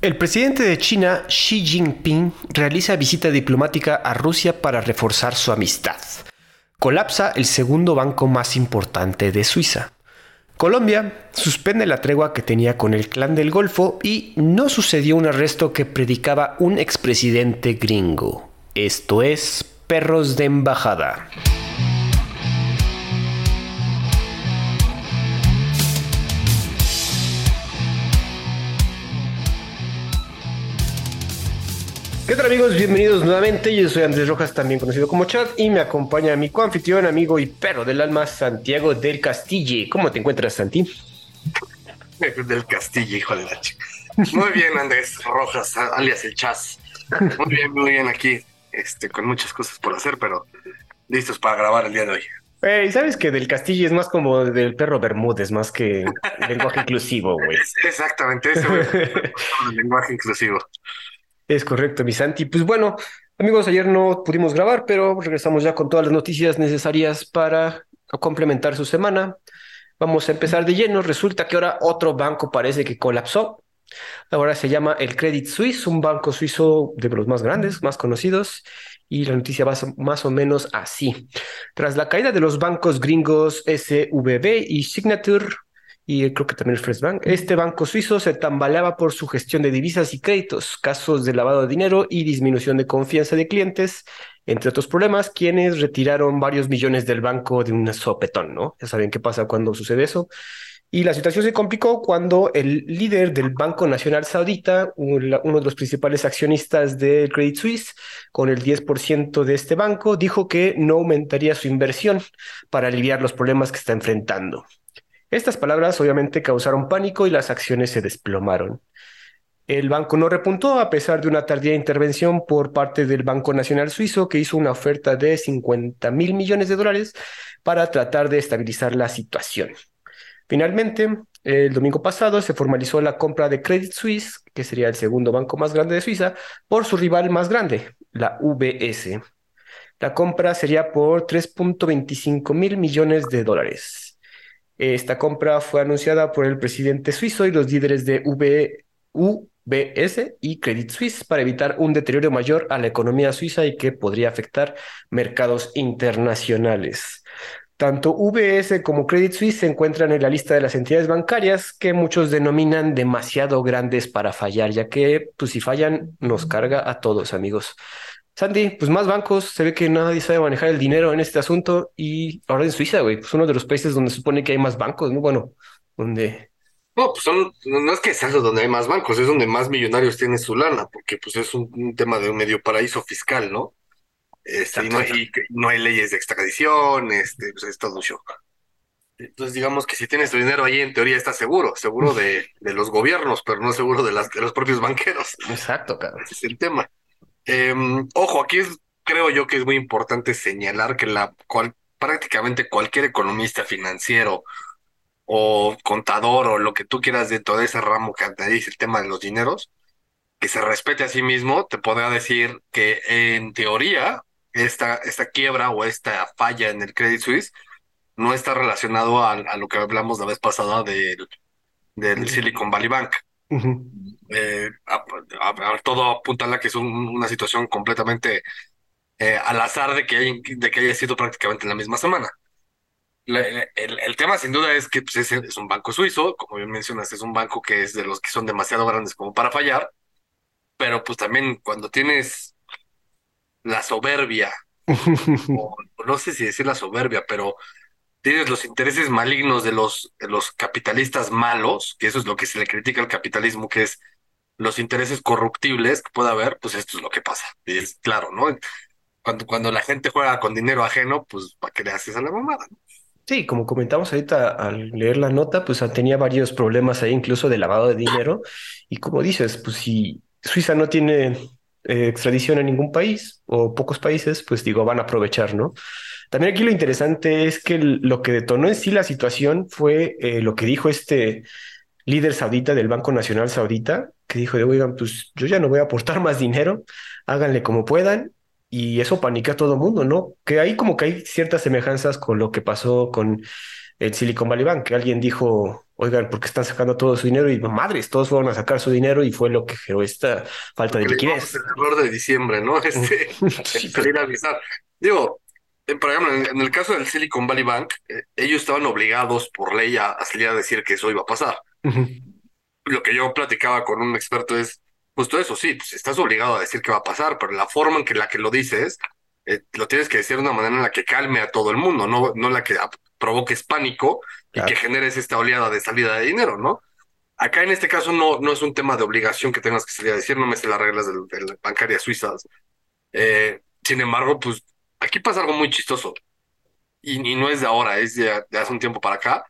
El presidente de China, Xi Jinping, realiza visita diplomática a Rusia para reforzar su amistad. Colapsa el segundo banco más importante de Suiza. Colombia suspende la tregua que tenía con el clan del Golfo y no sucedió un arresto que predicaba un expresidente gringo. Esto es perros de embajada. ¿Qué tal amigos? Bienvenidos nuevamente. Yo soy Andrés Rojas, también conocido como Chad, y me acompaña mi coanfitrión, amigo y perro del alma, Santiago del Castillo. ¿Cómo te encuentras, Santi? Del Castillo, hijo de la chica. Muy bien, Andrés Rojas, alias el Chas. Muy bien, muy bien aquí, este, con muchas cosas por hacer, pero listos para grabar el día de hoy. Hey, ¿sabes que del Castillo es más como del perro Bermúdez, más que lenguaje inclusivo, güey? Exactamente, ese el lenguaje inclusivo. Es correcto, mi Santi. Pues bueno, amigos, ayer no pudimos grabar, pero regresamos ya con todas las noticias necesarias para complementar su semana. Vamos a empezar de lleno. Resulta que ahora otro banco parece que colapsó. Ahora se llama el Credit Suisse, un banco suizo de los más grandes, más conocidos. Y la noticia va más o menos así. Tras la caída de los bancos gringos SVB y Signature, y creo que también el First Bank. Este banco suizo se tambaleaba por su gestión de divisas y créditos, casos de lavado de dinero y disminución de confianza de clientes, entre otros problemas, quienes retiraron varios millones del banco de un sopetón, ¿no? Ya saben qué pasa cuando sucede eso. Y la situación se complicó cuando el líder del Banco Nacional Saudita, uno de los principales accionistas del Credit Suisse, con el 10% de este banco, dijo que no aumentaría su inversión para aliviar los problemas que está enfrentando. Estas palabras obviamente causaron pánico y las acciones se desplomaron. El banco no repuntó a pesar de una tardía intervención por parte del Banco Nacional Suizo que hizo una oferta de 50 mil millones de dólares para tratar de estabilizar la situación. Finalmente, el domingo pasado se formalizó la compra de Credit Suisse, que sería el segundo banco más grande de Suiza, por su rival más grande, la UBS. La compra sería por 3.25 mil millones de dólares. Esta compra fue anunciada por el presidente suizo y los líderes de UBS y Credit Suisse para evitar un deterioro mayor a la economía suiza y que podría afectar mercados internacionales. Tanto UBS como Credit Suisse se encuentran en la lista de las entidades bancarias que muchos denominan demasiado grandes para fallar, ya que pues, si fallan nos carga a todos, amigos. Sandy, pues más bancos, se ve que nadie sabe manejar el dinero en este asunto y ahora en Suiza, güey, pues uno de los países donde se supone que hay más bancos, ¿no? Bueno, donde... No, pues son, no es que sea donde hay más bancos, es donde más millonarios tienen su lana, porque pues es un, tema de un medio paraíso fiscal, ¿no? Este, y, no hay, no hay leyes de extradición, este, pues es todo un show. Entonces, digamos que si tienes tu dinero ahí, en teoría estás seguro, seguro de, de los gobiernos, pero no seguro de, las, de los propios banqueros. Exacto, claro. Ese es el tema. Em, ojo, aquí es, creo yo que es muy importante señalar que la cual, prácticamente cualquier economista financiero o contador o lo que tú quieras de todo ese ramo que dice el tema de los dineros, que se respete a sí mismo, te podrá decir que en teoría esta, esta quiebra o esta falla en el Credit Suisse no está relacionado a, lo que hablamos la vez pasada del, del Silicon Valley Bank eh, a, todo apunta a que es una situación completamente eh, al azar de que, de que haya sido prácticamente en la misma semana. el, tema sin duda es que pues, es, un banco suizo, como bien mencionas, es un banco que es de los que son demasiado grandes como para fallar, pero pues también cuando tienes la soberbia, o, no sé si decir la soberbia, pero los intereses malignos de los, capitalistas malos, que eso es lo que se le critica al capitalismo, que es los intereses corruptibles que pueda haber, pues esto es lo que pasa. Y es claro, ¿no? Cuando, la gente juega con dinero ajeno, pues ¿para qué le haces a la mamada? Sí, como comentamos ahorita al leer la nota, pues tenía varios problemas ahí, incluso de lavado de dinero. Y como dices, pues si Suiza no tiene eh, extradición en ningún país o pocos países, pues digo, van a aprovechar, ¿no? También aquí lo interesante es que lo que detonó en sí la situación fue eh, lo que dijo este líder saudita del Banco Nacional Saudita, que dijo de, oigan, pues yo ya no voy a aportar más dinero, háganle como puedan, y eso panica a todo el mundo, ¿no? Que hay como que hay ciertas semejanzas con lo que pasó con el Silicon Valley Bank, que alguien dijo, oigan, ¿por qué están sacando todo su dinero? Y madres, todos fueron a sacar su dinero y fue lo que generó esta falta de liquidez. El error de diciembre, ¿no? Este, sí, a avisar. Digo, por ejemplo, en, el caso del Silicon Valley Bank, eh, ellos estaban obligados por ley a, salir a decir que eso iba a pasar. Lo que yo platicaba con un experto es, justo eso, sí, pues, estás obligado a decir que va a pasar, pero la forma en que la que lo dices, eh, lo tienes que decir de una manera en la que calme a todo el mundo, no, no la que provoques pánico y que generes esta oleada de salida de dinero, ¿no? Acá en este caso no, no es un tema de obligación que tengas que salir a decir, no me sé las reglas de, la bancaria suizas. Eh, sin embargo, pues aquí pasa algo muy chistoso. Y, no es de ahora, es de, hace un tiempo para acá.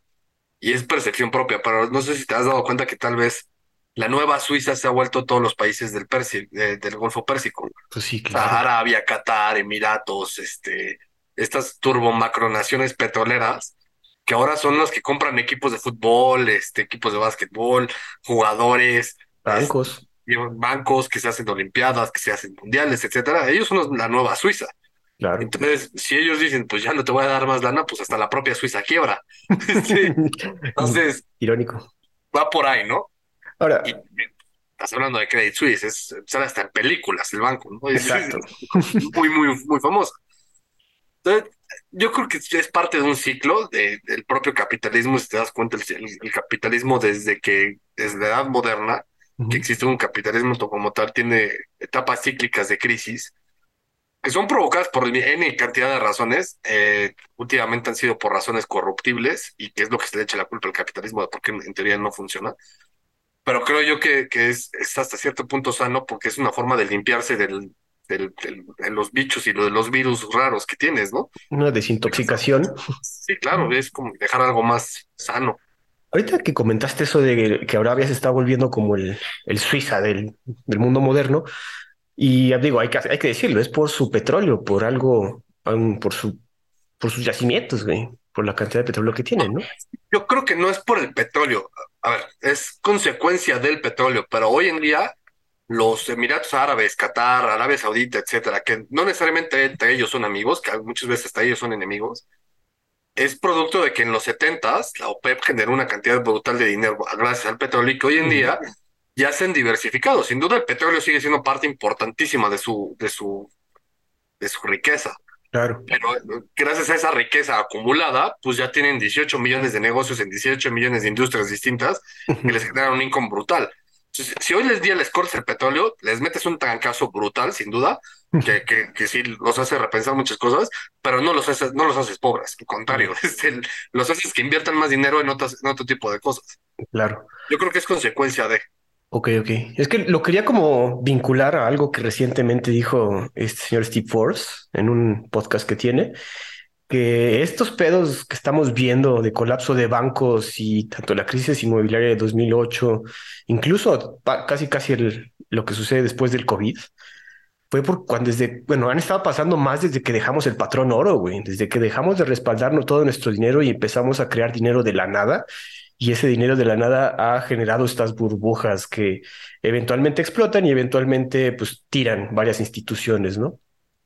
Y es percepción propia, pero no sé si te has dado cuenta que tal vez la nueva Suiza se ha vuelto todos los países del, del Golfo Pérsico. Pues sí, claro. Arabia, Qatar, Emiratos, este, estas turbomacronaciones petroleras, que ahora son las que compran equipos de fútbol, este, equipos de básquetbol, jugadores. Bancos. bancos que se hacen olimpiadas, que se hacen mundiales, etcétera. Ellos son la nueva Suiza. Entonces, si ellos dicen, pues ya no te voy a dar más lana, pues hasta la propia Suiza quiebra. Entonces, irónico. Va por ahí, ¿no? Ahora, estás hablando de Credit Suisse, es, sale hasta en películas el banco, ¿no? Exacto. muy, muy, muy famoso. Entonces, yo creo que es parte de un ciclo de, del propio capitalismo, si te das cuenta, el, capitalismo desde que, desde la edad moderna, que existe un capitalismo como tal, tiene etapas cíclicas de crisis que son provocadas por N cantidad de razones, eh, últimamente han sido por razones corruptibles y que es lo que se le echa la culpa al capitalismo de por qué en teoría no funciona. Pero creo yo que, que es, hasta cierto punto sano porque es una forma de limpiarse del, del, de los bichos y de los virus raros que tienes, ¿no? Una desintoxicación. Sí, claro, es como dejar algo más sano. Ahorita que comentaste eso de que ahora se está volviendo como el, el Suiza del, del mundo moderno, y digo, hay que, hay que decirlo, es por su petróleo, por algo, por, su, por sus yacimientos, güey, por la cantidad de petróleo que tienen, ¿no? Yo creo que no es por el petróleo. A ver, es consecuencia del petróleo, pero hoy en día los Emiratos Árabes, Qatar, Arabia Saudita, etcétera, que no necesariamente entre ellos son amigos, que muchas veces hasta ellos son enemigos, es producto de que en los 70 la OPEP generó una cantidad brutal de dinero gracias al petróleo y que hoy en día ya se han diversificado. Sin duda el petróleo sigue siendo parte importantísima de su, de su, de su riqueza. Claro. Pero gracias a esa riqueza acumulada, pues ya tienen 18 millones de negocios en 18 millones de industrias distintas que les generan un income brutal. si hoy les día les cortas el petróleo, les metes un trancazo brutal, sin duda, que, que, que, sí los hace repensar muchas cosas, pero no los haces, no los haces pobres, al contrario, los haces que inviertan más dinero en, otras, en otro tipo de cosas. Claro. Yo creo que es consecuencia de. Ok, ok. Es que lo quería como vincular a algo que recientemente dijo este señor Steve Force en un podcast que tiene, que estos pedos que estamos viendo de colapso de bancos y tanto la crisis inmobiliaria de 2008, incluso casi casi el, lo que sucede después del COVID, fue por cuando desde, bueno, han estado pasando más desde que dejamos el patrón oro, güey, desde que dejamos de respaldarnos todo nuestro dinero y empezamos a crear dinero de la nada y ese dinero de la nada ha generado estas burbujas que eventualmente explotan y eventualmente pues tiran varias instituciones, ¿no?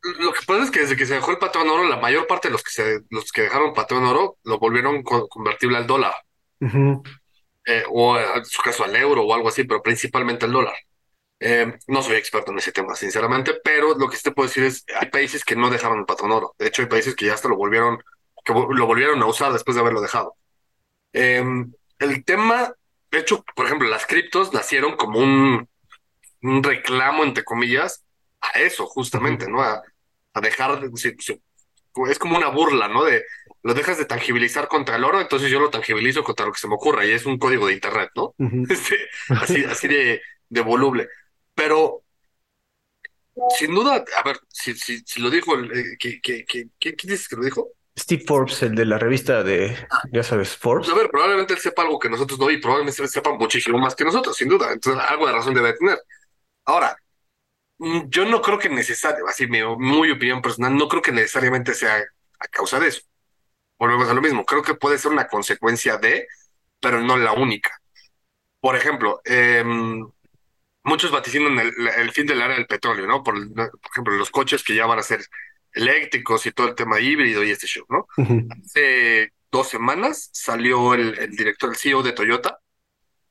Lo que pasa es que desde que se dejó el patrón oro, la mayor parte de los que se, los que dejaron patrón oro lo volvieron convertible al dólar. Eh, o en su caso al euro o algo así, pero principalmente al dólar. Eh, no soy experto en ese tema, sinceramente, pero lo que sí te puedo decir es, hay países que no dejaron el patrón oro. De hecho, hay países que ya hasta lo volvieron, que lo volvieron a usar después de haberlo dejado. Eh, el tema, de hecho, por ejemplo, las criptos nacieron como un, un reclamo, entre comillas, a eso, justamente, ¿no? A, dejar, de, es como una burla, ¿no? De lo dejas de tangibilizar contra el oro, entonces yo lo tangibilizo contra lo que se me ocurra, y es un código de internet, ¿no? Este, así, así de, de voluble. Pero sin duda, a ver, si, si, si lo dijo, eh, ¿quién dices que lo dijo? Steve Forbes, el de la revista de, ya sabes, Forbes. a ver, probablemente él sepa algo que nosotros no y probablemente sepa muchísimo más que nosotros, sin duda. Entonces, algo de razón debe tener. Ahora, mm, yo no creo que necesario, así mi muy opinión personal, no creo que necesariamente sea a causa de eso. Volvemos a lo mismo. Creo que puede ser una consecuencia de, pero no la única. Por ejemplo, em, muchos vaticinan el, fin del área del petróleo, ¿no? Por ejemplo, los coches que ya van a ser eléctricos y todo el tema híbrido y este show, ¿no? Hace dos semanas salió el, el director, el CEO de Toyota,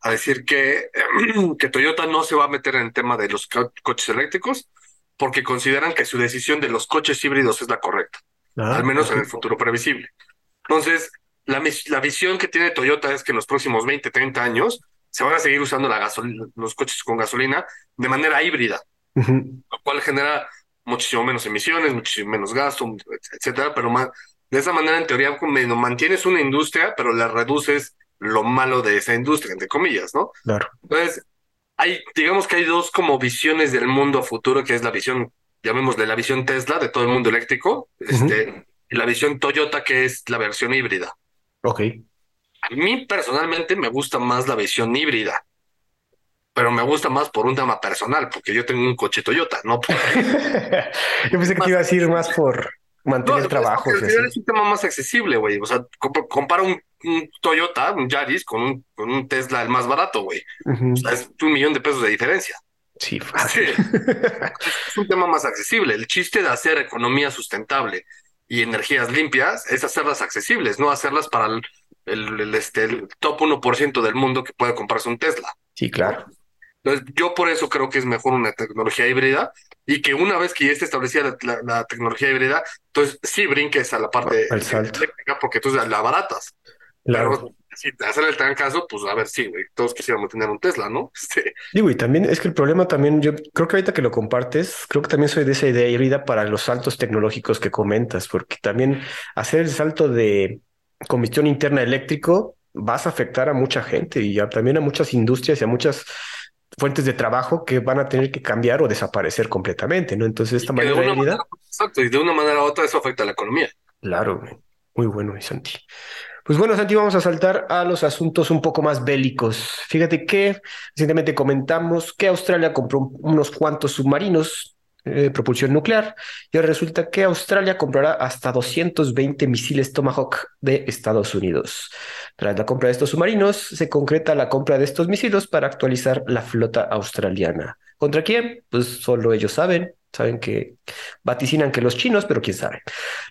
a decir que, que Toyota no se va a meter en el tema de los co- coches eléctricos porque consideran que su decisión de los coches híbridos es la correcta, Ah, al menos en el futuro previsible. Entonces, la, la visión que tiene Toyota es que en los próximos 20, 30 años se van a seguir usando la gasolina, los coches con gasolina de manera híbrida, lo cual genera muchísimo menos emisiones, muchísimo menos gasto, etcétera, pero ma- de esa manera, en teoría, mantienes una industria, pero le reduces lo malo de esa industria, entre comillas, ¿no? Claro. Entonces, hay, digamos que hay dos como visiones del mundo a futuro, que es la visión, llamémosle la visión Tesla de todo el mundo eléctrico, este, y la visión Toyota, que es la versión híbrida. Ok. A mí personalmente me gusta más la visión híbrida, pero me gusta más por un tema personal, porque yo tengo un coche Toyota, no por... Yo pensé que te iba a decir más por No, mantener final así. es un tema más accesible, güey. O sea, comp- compara un, un Toyota, un Yaris, con un, con un Tesla el más barato, güey. Ujú. O sea, es un millón de pesos de diferencia. Sí, Sí. fácil. Es un tema más accesible. El chiste de hacer economía sustentable y energías limpias es hacerlas accesibles, no hacerlas para el, el- el, este, el top 1% del mundo que puede comprarse un Tesla. Sí, claro. Entonces, yo por eso creo que es mejor una tecnología híbrida y que una vez que ya esté establecida la, la- la tecnología híbrida, entonces sí brinques a la parte eléctrica porque entonces la baratas. Claro. Pero si te hacen el tan caso, pues a ver, sí, güey, todos quisiéramos tener un Tesla, ¿no? Este, Digo, y también es que el problema también, yo creo que ahorita que lo compartes, creo que también soy de esa idea híbrida para los saltos tecnológicos que comentas, porque también hacer el salto de combustión interna eléctrico vas a afectar a mucha gente y a- también a muchas industrias y a muchas fuentes de trabajo que van a tener que cambiar o desaparecer completamente, ¿no? Entonces, esta que de manera una manera- exacto, y de una manera u otra eso afecta a la economía. claro, muy bueno, Santi. Pues bueno, Santi, vamos a saltar a los asuntos un poco más bélicos. Fíjate que recientemente comentamos que Australia compró un- unos cuantos submarinos eh, propulsión nuclear y resulta que Australia comprará hasta 220 misiles Tomahawk de Estados Unidos. Tras la compra de estos submarinos, se concreta la compra de estos misiles para actualizar la flota australiana. ¿Contra quién? Pues solo ellos saben. Saben que vaticinan que los chinos, pero quién sabe.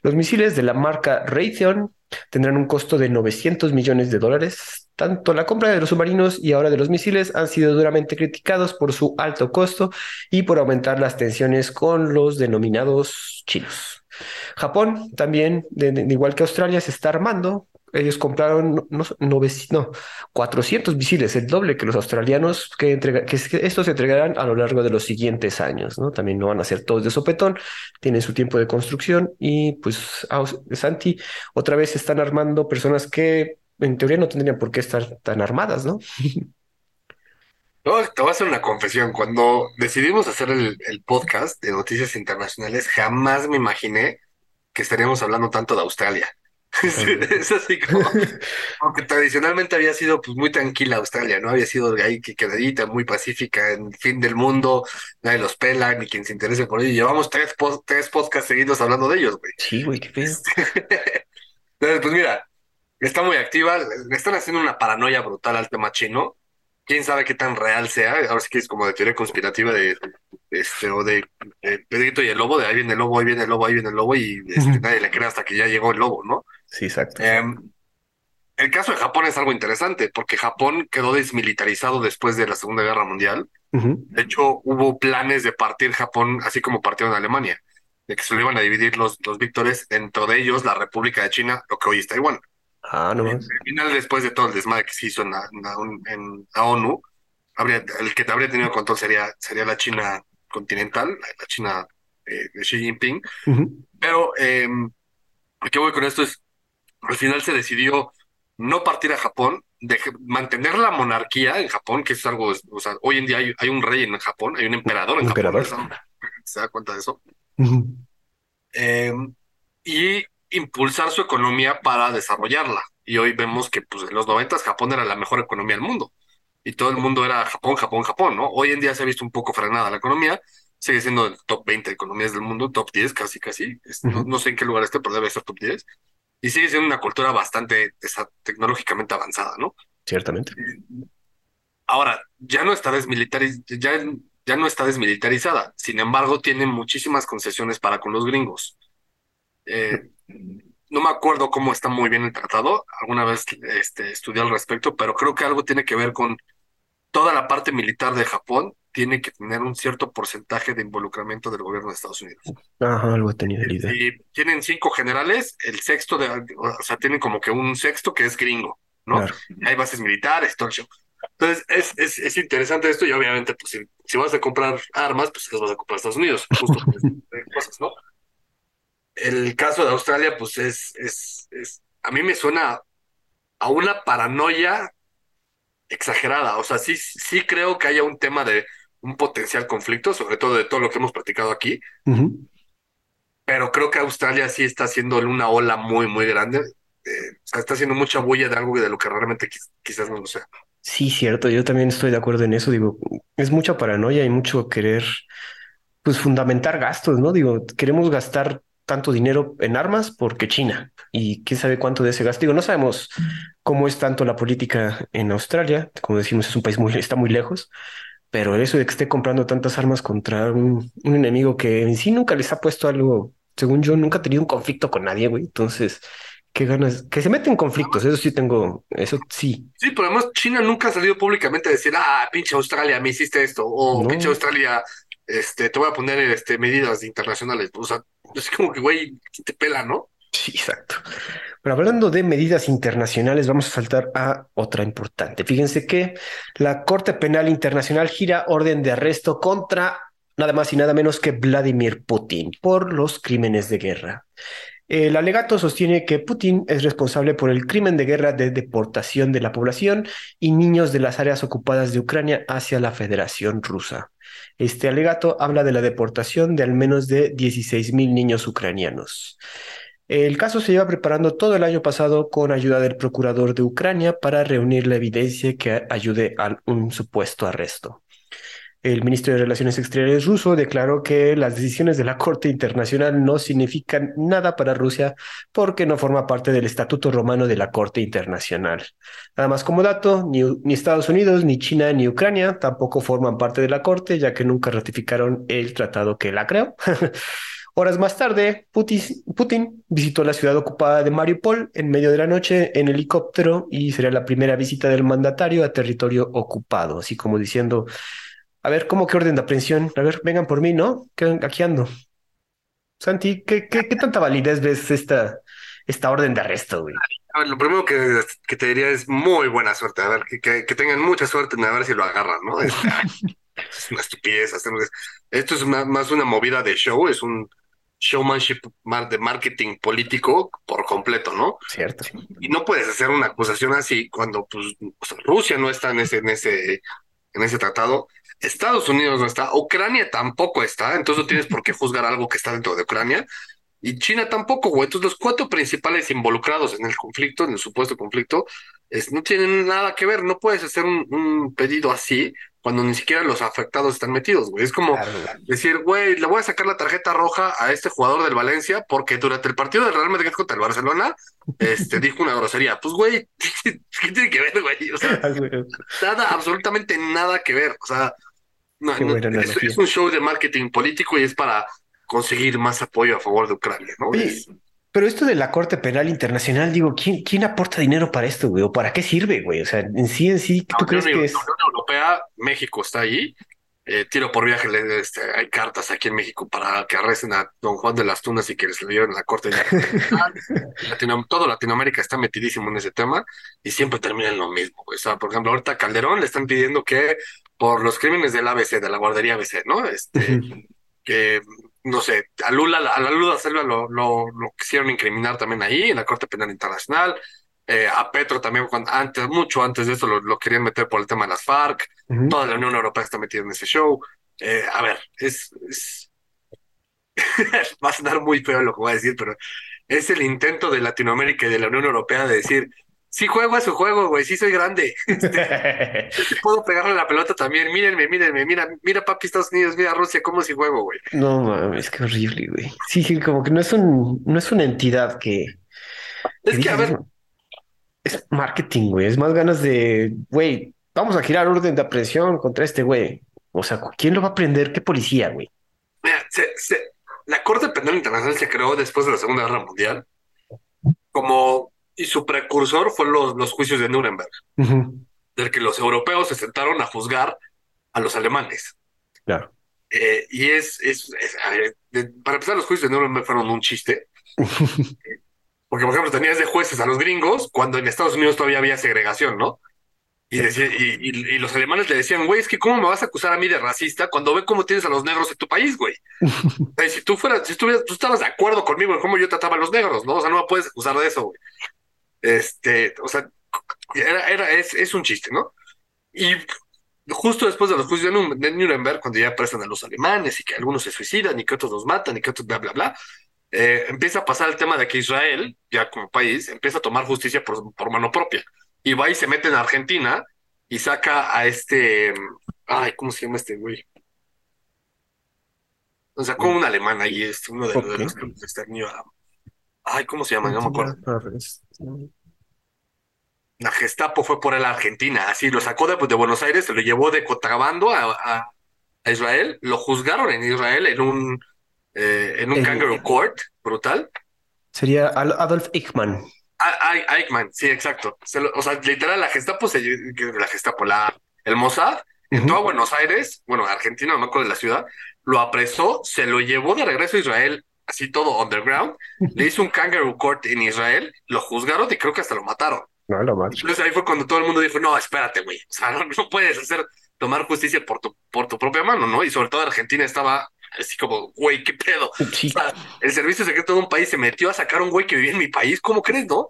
Los misiles de la marca Raytheon tendrán un costo de 900 millones de dólares. Tanto la compra de los submarinos y ahora de los misiles han sido duramente criticados por su alto costo y por aumentar las tensiones con los denominados chinos. Japón también, igual que Australia, se está armando. Ellos compraron no, no, no, 400 misiles, el doble que los australianos, que, entrega- que es- que estos se entregarán a lo largo de los siguientes años, ¿no? También no van a ser todos de sopetón, tienen su tiempo de construcción y pues, Santi, otra vez están armando personas que en teoría no tendrían por qué estar tan armadas, ¿no? No, te voy a hacer una confesión. Cuando decidimos hacer el podcast de noticias internacionales, jamás me imaginé que estaríamos hablando tanto de Australia. Es así como, aunque tradicionalmente había sido pues muy tranquila Australia, ¿no? Había sido de ahí que quedadita, muy pacífica, en fin del mundo, nadie los pela, ni quien se interese por ello. Llevamos tres, pos- tres podcasts seguidos hablando de ellos, güey. Sí, güey, qué pedo. Entonces, pues mira, está muy activa, le están haciendo una paranoia brutal al tema chino. Quién sabe qué tan real sea. Ahora sí que es como de teoría conspirativa de este o de, de Pedrito y el lobo, de ahí viene el lobo, ahí viene el lobo, ahí viene el lobo, y este, nadie le cree hasta que ya llegó el lobo, ¿no? Sí, exacto. Em, el caso de Japón es algo interesante, porque Japón quedó desmilitarizado después de la Segunda Guerra Mundial. De hecho, hubo planes de partir Japón, así como partieron Alemania, de que se lo iban a dividir los, los víctores, dentro de ellos la República de China, lo que hoy es Taiwán. Ah, no. Al final, después de todo el desmadre que se hizo en la, en la- en la ONU, habría, el que habría tenido control sería, sería la China continental, la, China eh, de Xi Jinping. Pero eh, ¿a qué voy con esto? Es, al final se decidió no partir a Japón, dej- mantener la monarquía en Japón, que es algo, o sea, hoy en día hay, hay un rey en Japón, hay un emperador en emperador. Japón, ¿se da cuenta de eso? Eh, y impulsar su economía para desarrollarla. Y hoy vemos que pues, en los 90 Japón era la mejor economía del mundo. Y todo el mundo era Japón, Japón, Japón, ¿no? Hoy en día se ha visto un poco frenada la economía. Sigue siendo el top 20 economías del mundo, top 10 casi, casi. No, no sé en qué lugar esté, pero debe ser top 10. Y sigue siendo una cultura bastante tecnológicamente avanzada, ¿no? Ciertamente. Ahora, ya no está desmilitariz- ya, ya no está desmilitarizada. Sin embargo, tiene muchísimas concesiones para con los gringos. Eh, no me acuerdo cómo está muy bien el tratado, alguna vez este, estudié al respecto, pero creo que algo tiene que ver con toda la parte militar de Japón tiene que tener un cierto porcentaje de involucramiento del gobierno de Estados Unidos. Ajá, algo tenido la idea. Y tienen cinco generales, el sexto, de, o sea, tienen como que un sexto que es gringo, ¿no? Claro. Hay bases militares, todo. Entonces, es, es, es interesante esto y obviamente, pues, si, si vas a comprar armas, pues las vas a comprar a Estados Unidos, justo cosas, ¿no? El caso de Australia, pues, es, es, es, a mí me suena a una paranoia exagerada. O sea, sí, sí creo que haya un tema de un potencial conflicto, sobre todo de todo lo que hemos practicado aquí, pero creo que Australia sí está haciendo una ola muy, muy grande. Eh, está haciendo mucha bulla de algo de lo que realmente quiz- quizás no lo sea. Sí, cierto, yo también estoy de acuerdo en eso. Digo, es mucha paranoia y mucho querer, pues, fundamentar gastos, ¿no? Digo, queremos gastar tanto dinero en armas porque China y quién sabe cuánto de ese gasto. Digo, no sabemos cómo es tanto la política en Australia. Como decimos, es un país muy, está muy lejos, pero eso de que esté comprando tantas armas contra un, un enemigo que en sí nunca les ha puesto algo, según yo, nunca ha tenido un conflicto con nadie, güey. Entonces, qué ganas, que se mete en conflictos, eso sí tengo, eso sí. Sí, pero además China nunca ha salido públicamente a decir, ah, pinche Australia, me hiciste esto, o No. pinche Australia, este, te voy a poner este, medidas internacionales. O sea, es como que, güey, ¿quién te pela, no? Sí, exacto. Pero hablando de medidas internacionales, vamos a saltar a otra importante. Fíjense que la Corte Penal Internacional gira orden de arresto contra nada más y nada menos que Vladimir Putin por los crímenes de guerra. El alegato sostiene que Putin es responsable por el crimen de guerra de deportación de la población y niños de las áreas ocupadas de Ucrania hacia la Federación Rusa. Este alegato habla de la deportación de al menos de 16 mil niños ucranianos. El caso se lleva preparando todo el año pasado con ayuda del procurador de Ucrania para reunir la evidencia que ayude a un supuesto arresto. El ministro de Relaciones Exteriores ruso declaró que las decisiones de la Corte Internacional no significan nada para Rusia porque no forma parte del Estatuto Romano de la Corte Internacional. Nada más como dato, ni, ni Estados Unidos, ni China, ni Ucrania tampoco forman parte de la Corte, ya que nunca ratificaron el tratado que la creó. Horas más tarde, Putin, visitó la ciudad ocupada de Mariupol en medio de la noche en helicóptero y sería la primera visita del mandatario a territorio ocupado, así como diciendo, a ver, ¿cómo que orden de aprehensión? A ver, vengan por mí, ¿no? Que aquí ando. Santi, ¿qué, qué, qué tanta validez ves esta, esta orden de arresto, güey? Lo primero que, te diría es muy buena suerte. A ver, que, que, tengan mucha suerte en a ver si lo agarran, ¿no? Es, una estupidez. Esto es más una movida de show, es un showmanship de marketing político por completo, ¿no? Cierto. Y no puedes hacer una acusación así cuando pues, o sea, Rusia no está en ese, en ese, en ese tratado, Estados Unidos no está, Ucrania tampoco está, entonces no tienes por qué juzgar algo que está dentro de Ucrania. Y China tampoco, güey. Entonces, los cuatro principales involucrados en el conflicto, en el supuesto conflicto, es, no tienen nada que ver. No puedes hacer un, un pedido así cuando ni siquiera los afectados están metidos, güey. Es como Claro, decir, güey, le voy a sacar la tarjeta roja a este jugador del Valencia porque durante el partido del Real Madrid contra el Barcelona, este, dijo una grosería. Pues, güey, ¿qué tiene que ver, güey? O sea, nada, absolutamente nada que ver. O sea, no, es, un show de marketing político y es para conseguir más apoyo a favor de Ucrania, ¿no? Oye, pero esto de la Corte Penal Internacional, digo, ¿quién, quién aporta dinero para esto, güey? ¿O para qué sirve, güey? O sea, en sí, en sí, la ¿tú Unión, crees que es? la Unión Europea, México está ahí. Eh, tiro por viaje, le- este, hay cartas aquí en México para que arresten a don Juan de las Tunas y que les lo lleven a la corte. Latino, todo Latinoamérica está metidísimo en ese tema y siempre termina en lo mismo. güey. O sea, por ejemplo, ahorita a Calderón le están pidiendo que por los crímenes del ABC, de la guardería ABC, ¿no? Este, que, no sé, a Lula, a la Lula Selva lo, lo, lo quisieron incriminar también ahí en la Corte Penal Internacional. Eh, a Petro también, cuando, antes, mucho antes de eso, lo, lo querían meter por el tema de las FARC. Toda la Unión Europea está metida en ese show. Eh, a ver, es, es... va a sonar muy feo lo que voy a decir, pero es el intento de Latinoamérica y de la Unión Europea de decir, sí juego a su juego, güey, sí soy grande, Este, puedo pegarle la pelota también, mírenme, mírenme, mira, mira papi Estados Unidos, mira Rusia, cómo si juego, güey. No mames, qué horrible, güey. Sí, sí, como que no es un, no es una entidad que, Es que, a ver, es marketing, güey. Es más ganas de, güey, vamos a girar orden de aprehensión contra este güey. O sea, ¿quién lo va a prender? ¿Qué policía, güey? Mira, se- se- la Corte Penal Internacional se creó después de la Segunda Guerra Mundial como, y su precursor fue los, los juicios de Nuremberg, del que los europeos se sentaron a juzgar a los alemanes. Claro. Eh, y es, es, para empezar, los juicios de Nuremberg fueron un chiste, porque por ejemplo tenías de jueces a los gringos cuando en Estados Unidos todavía había segregación, ¿no? Y, decía, y, y- y los alemanes le decían, güey, es que ¿cómo me vas a acusar a mí de racista cuando ve cómo tienes a los negros en tu país, güey? O sea, si tú fueras, si estuvieras, tú estabas de acuerdo conmigo en cómo yo trataba a los negros, ¿no? O sea, no me puedes acusar de eso, güey. Este, o sea, era, era, es, es un chiste, ¿no? Y justo después de los juicios de Nurem- de Nuremberg, cuando ya apresan a los alemanes y que algunos se suicidan y que otros los matan y que otros bla, bla, bla, eh, empieza a pasar el tema de que Israel, ya como país, empieza a tomar justicia por, por mano propia. Y va y se mete en Argentina y saca a este, ay, ¿cómo se llama este güey? O sea, como un alemán ahí, es uno de, de los que los exterminó a- Ay, ¿cómo se llama? No me acuerdo. La Gestapo fue por él a Argentina, así lo sacó de, de Buenos Aires, se lo llevó de contrabando a, a- a Israel, lo juzgaron en Israel en un, eh, en un El- kangaroo court brutal. Sería Adolf Eichmann. A- Eichmann, sí, exacto. Se lo- o sea, literal, la Gestapo, se, la Gestapo, la, el Mossad, entró a Buenos Aires, bueno, Argentina, no me acuerdo de la ciudad, lo apresó, se lo llevó de regreso a Israel, así todo underground, le hizo un kangaroo court en Israel, lo juzgaron y creo que hasta lo mataron. No, lo macho. Entonces ahí fue cuando todo el mundo dijo, no, espérate, güey, o sea, no, no puedes hacer, tomar justicia por tu, por tu propia mano, ¿no? Y sobre todo Argentina estaba así como, güey, ¿qué pedo? Sí. O sea, el servicio secreto de un país se metió a sacar a un güey que vivía en mi país, ¿cómo crees, no?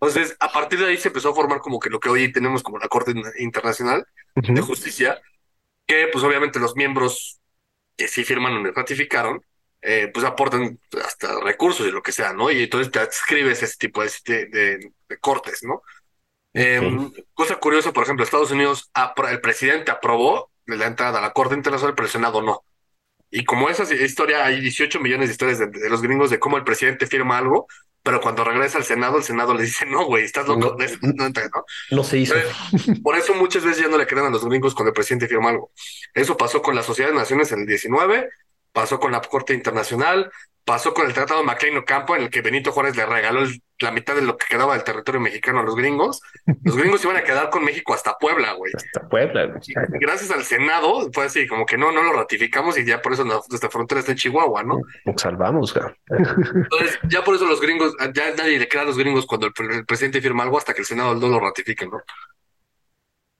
Entonces, a partir de ahí se empezó a formar como que lo que hoy tenemos como la Corte Internacional de. Justicia, que pues obviamente los miembros que sí firman y ratificaron, eh, pues aportan hasta recursos y lo que sea, ¿no? Y entonces te adscribes ese tipo de, de- de cortes, ¿no? Eh, cosa curiosa, por ejemplo, Estados Unidos, el presidente aprobó la entrada a la Corte Internacional, pero el Senado no. Y como esa historia, hay 18 millones de historias de, de los gringos de cómo el presidente firma algo, pero cuando regresa al Senado, el Senado le dice, no, güey, estás loco, No. no entra", ¿no? No se hizo. Entonces, por eso muchas veces ya no le creen a los gringos cuando el presidente firma algo. Eso pasó con la Sociedad de Naciones en el 19, pasó con la Corte Internacional, pasó con el Tratado de McLean Ocampo, en el que Benito Juárez le regaló el- la mitad de lo que quedaba del territorio mexicano a los gringos. Los gringos iban a quedar con México hasta Puebla, güey. Hasta Puebla. güey. Gracias al Senado, fue así, como que no, no lo ratificamos y ya por eso nuestra frontera está en Chihuahua, ¿no? Nos salvamos, güey. Entonces, ya por eso los gringos, ya nadie le crea a los gringos cuando el presidente firma algo hasta que el Senado no lo ratifique, ¿no?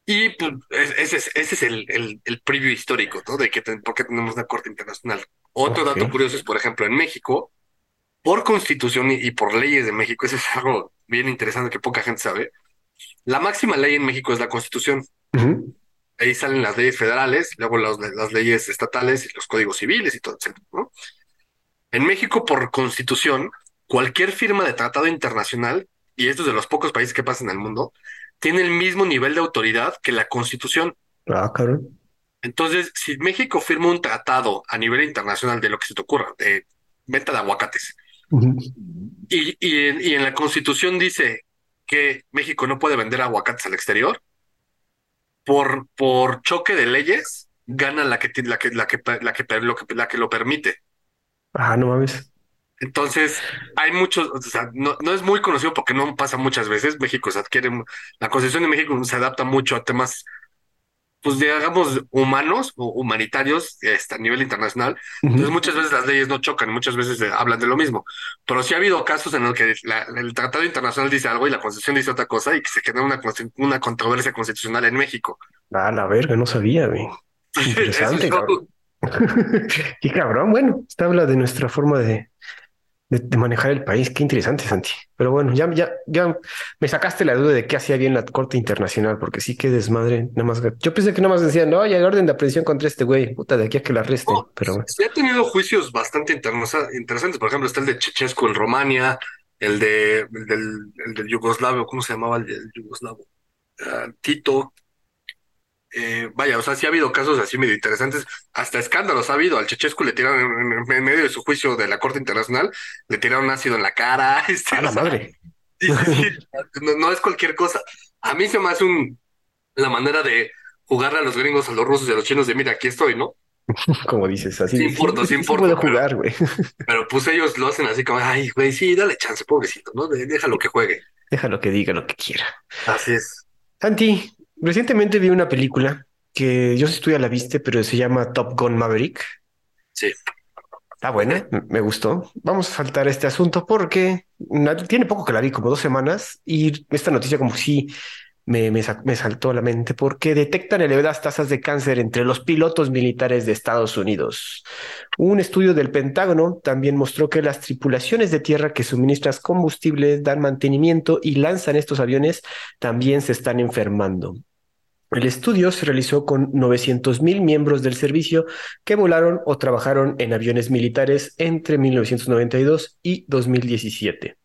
Y pues es- ese es, ese es el, el, el preview histórico, ¿no? De que ten- por qué tenemos una corte internacional. Otro dato curioso es, por ejemplo, en México, por constitución y, y por leyes de México, eso es algo bien interesante que poca gente sabe. La máxima ley en México es la constitución. Ahí salen las leyes federales, luego las, las leyes estatales y los códigos civiles y todo, etcétera, ¿no? En México, por constitución, cualquier firma de tratado internacional, y esto es de los pocos países que pasa en el mundo, tiene el mismo nivel de autoridad que la constitución. Ah, cabrón. Entonces, si México firma un tratado a nivel internacional de lo que se te ocurra, de venta de aguacates, y, y, en, y en la constitución dice que México no puede vender aguacates al exterior, por, por choque de leyes, gana la que, la que, la que, la que, lo que, la que lo permite. Ah, no mames. Entonces, hay muchos, o sea, no, no es muy conocido porque no pasa muchas veces. México se adquiere, la Constitución de México se adapta mucho a temas, pues digamos, humanos o humanitarios este, a nivel internacional. Entonces, muchas veces las leyes no chocan muchas veces eh, hablan de lo mismo. Pero sí ha habido casos en los que la- el Tratado Internacional dice algo y la Constitución dice otra cosa y que se genera una, una controversia constitucional en México. Ah, la verga, no sabía, güey. Interesante. Qué cabrón. Bueno, esta habla de nuestra forma de, de, de manejar el país. Qué interesante, Santi. Pero bueno, ya, ya, ya me sacaste la duda de qué hacía bien la Corte Internacional, porque sí que desmadre. Nada más, yo pensé que nada más decían, no, hay orden de aprehensión contra este güey, puta, de aquí a que la arresten. No, Pero. Sí ha tenido juicios bastante interesantes. Por ejemplo, está el de Chechescu en Rumania, el de el del, el del yugoslavo, ¿cómo se llamaba el, yugoslavo? Ah, Tito. Eh, vaya, o sea, sí ha habido casos así medio interesantes, hasta escándalos ha habido. Al Chechescu le tiraron en, en- en medio de su juicio de la Corte Internacional, le tiraron ácido en la cara. Este, A la sea, madre. No, no es cualquier cosa. A mí se me hace un, la manera de jugarle a los gringos, a los rusos y a los chinos de mira, aquí estoy, ¿no? Como dices, así. Sí importa, sí importa, puedo pero- jugar, güey. Pero pues ellos lo hacen así como, ay, güey, sí, dale chance, pobrecito, ¿no? Déjalo que juegue. Déjalo que diga lo que quiera. Así es. Santi, recientemente vi una película que yo sé si tú ya la viste, pero se llama Top Gun Maverick. Sí. Está buena, me gustó. Vamos a saltar este asunto porque tiene poco que la vi, como dos semanas, y esta noticia como si me, me, me saltó a la mente porque detectan elevadas tasas de cáncer entre los pilotos militares de Estados Unidos. Un estudio del Pentágono también mostró que las tripulaciones de tierra que suministran combustibles, dan mantenimiento y lanzan estos aviones también se están enfermando. El estudio se realizó con 900.000 miembros del servicio que volaron o trabajaron en aviones militares entre 1992 y 2017.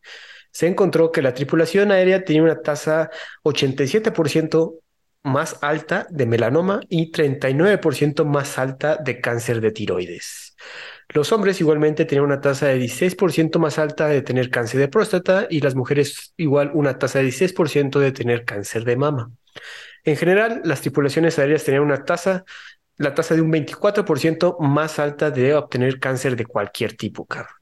Se encontró que la tripulación aérea tenía una tasa 87% más alta de melanoma y 39% más alta de cáncer de tiroides. Los hombres igualmente tenían una tasa de 16% más alta de tener cáncer de próstata y las mujeres igual una tasa de 16% de tener cáncer de mama. En general, las tripulaciones aéreas tenían una tasa, la tasa de un 24% más alta de obtener cáncer de cualquier tipo, cabrón.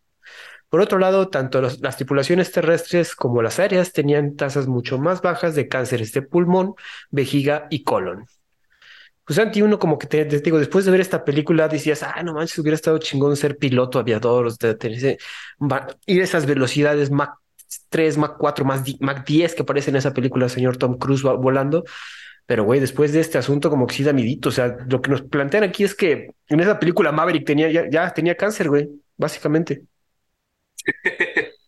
Por otro lado, tanto las tripulaciones terrestres como las aéreas tenían tasas mucho más bajas de cánceres de pulmón, vejiga y colon. Pues Santi, uno como que te, te digo, después de ver esta película decías, ah, no manches, hubiera estado chingón ser piloto aviador, ir a esas velocidades Mach 3, Mach 4, más di- Mach 10 que aparece en esa película, señor Tom Cruise volando. Pero, güey, después de este asunto, como que sí da midito. O sea, lo que nos plantean aquí es que en esa película Maverick tenía, ya, ya tenía cáncer, güey, básicamente.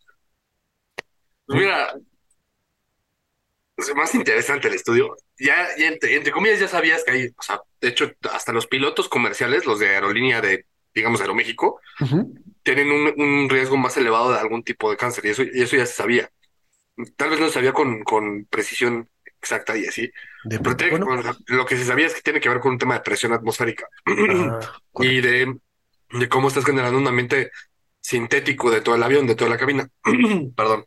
Pues mira, es más interesante el estudio. Ya, ya entre, entre comillas, ya sabías que hay, o sea, de hecho, hasta los pilotos comerciales, los de aerolínea de, digamos, Aeroméxico, tienen un, un riesgo más elevado de algún tipo de cáncer, y eso, y eso ya se sabía. Tal vez no se sabía con, con precisión exacta y así, De pero tiene lo que se sabía es que tiene que ver con un tema de presión atmosférica Ah, y de, de cómo estás generando un ambiente sintético de todo el avión, de toda la cabina. Perdón.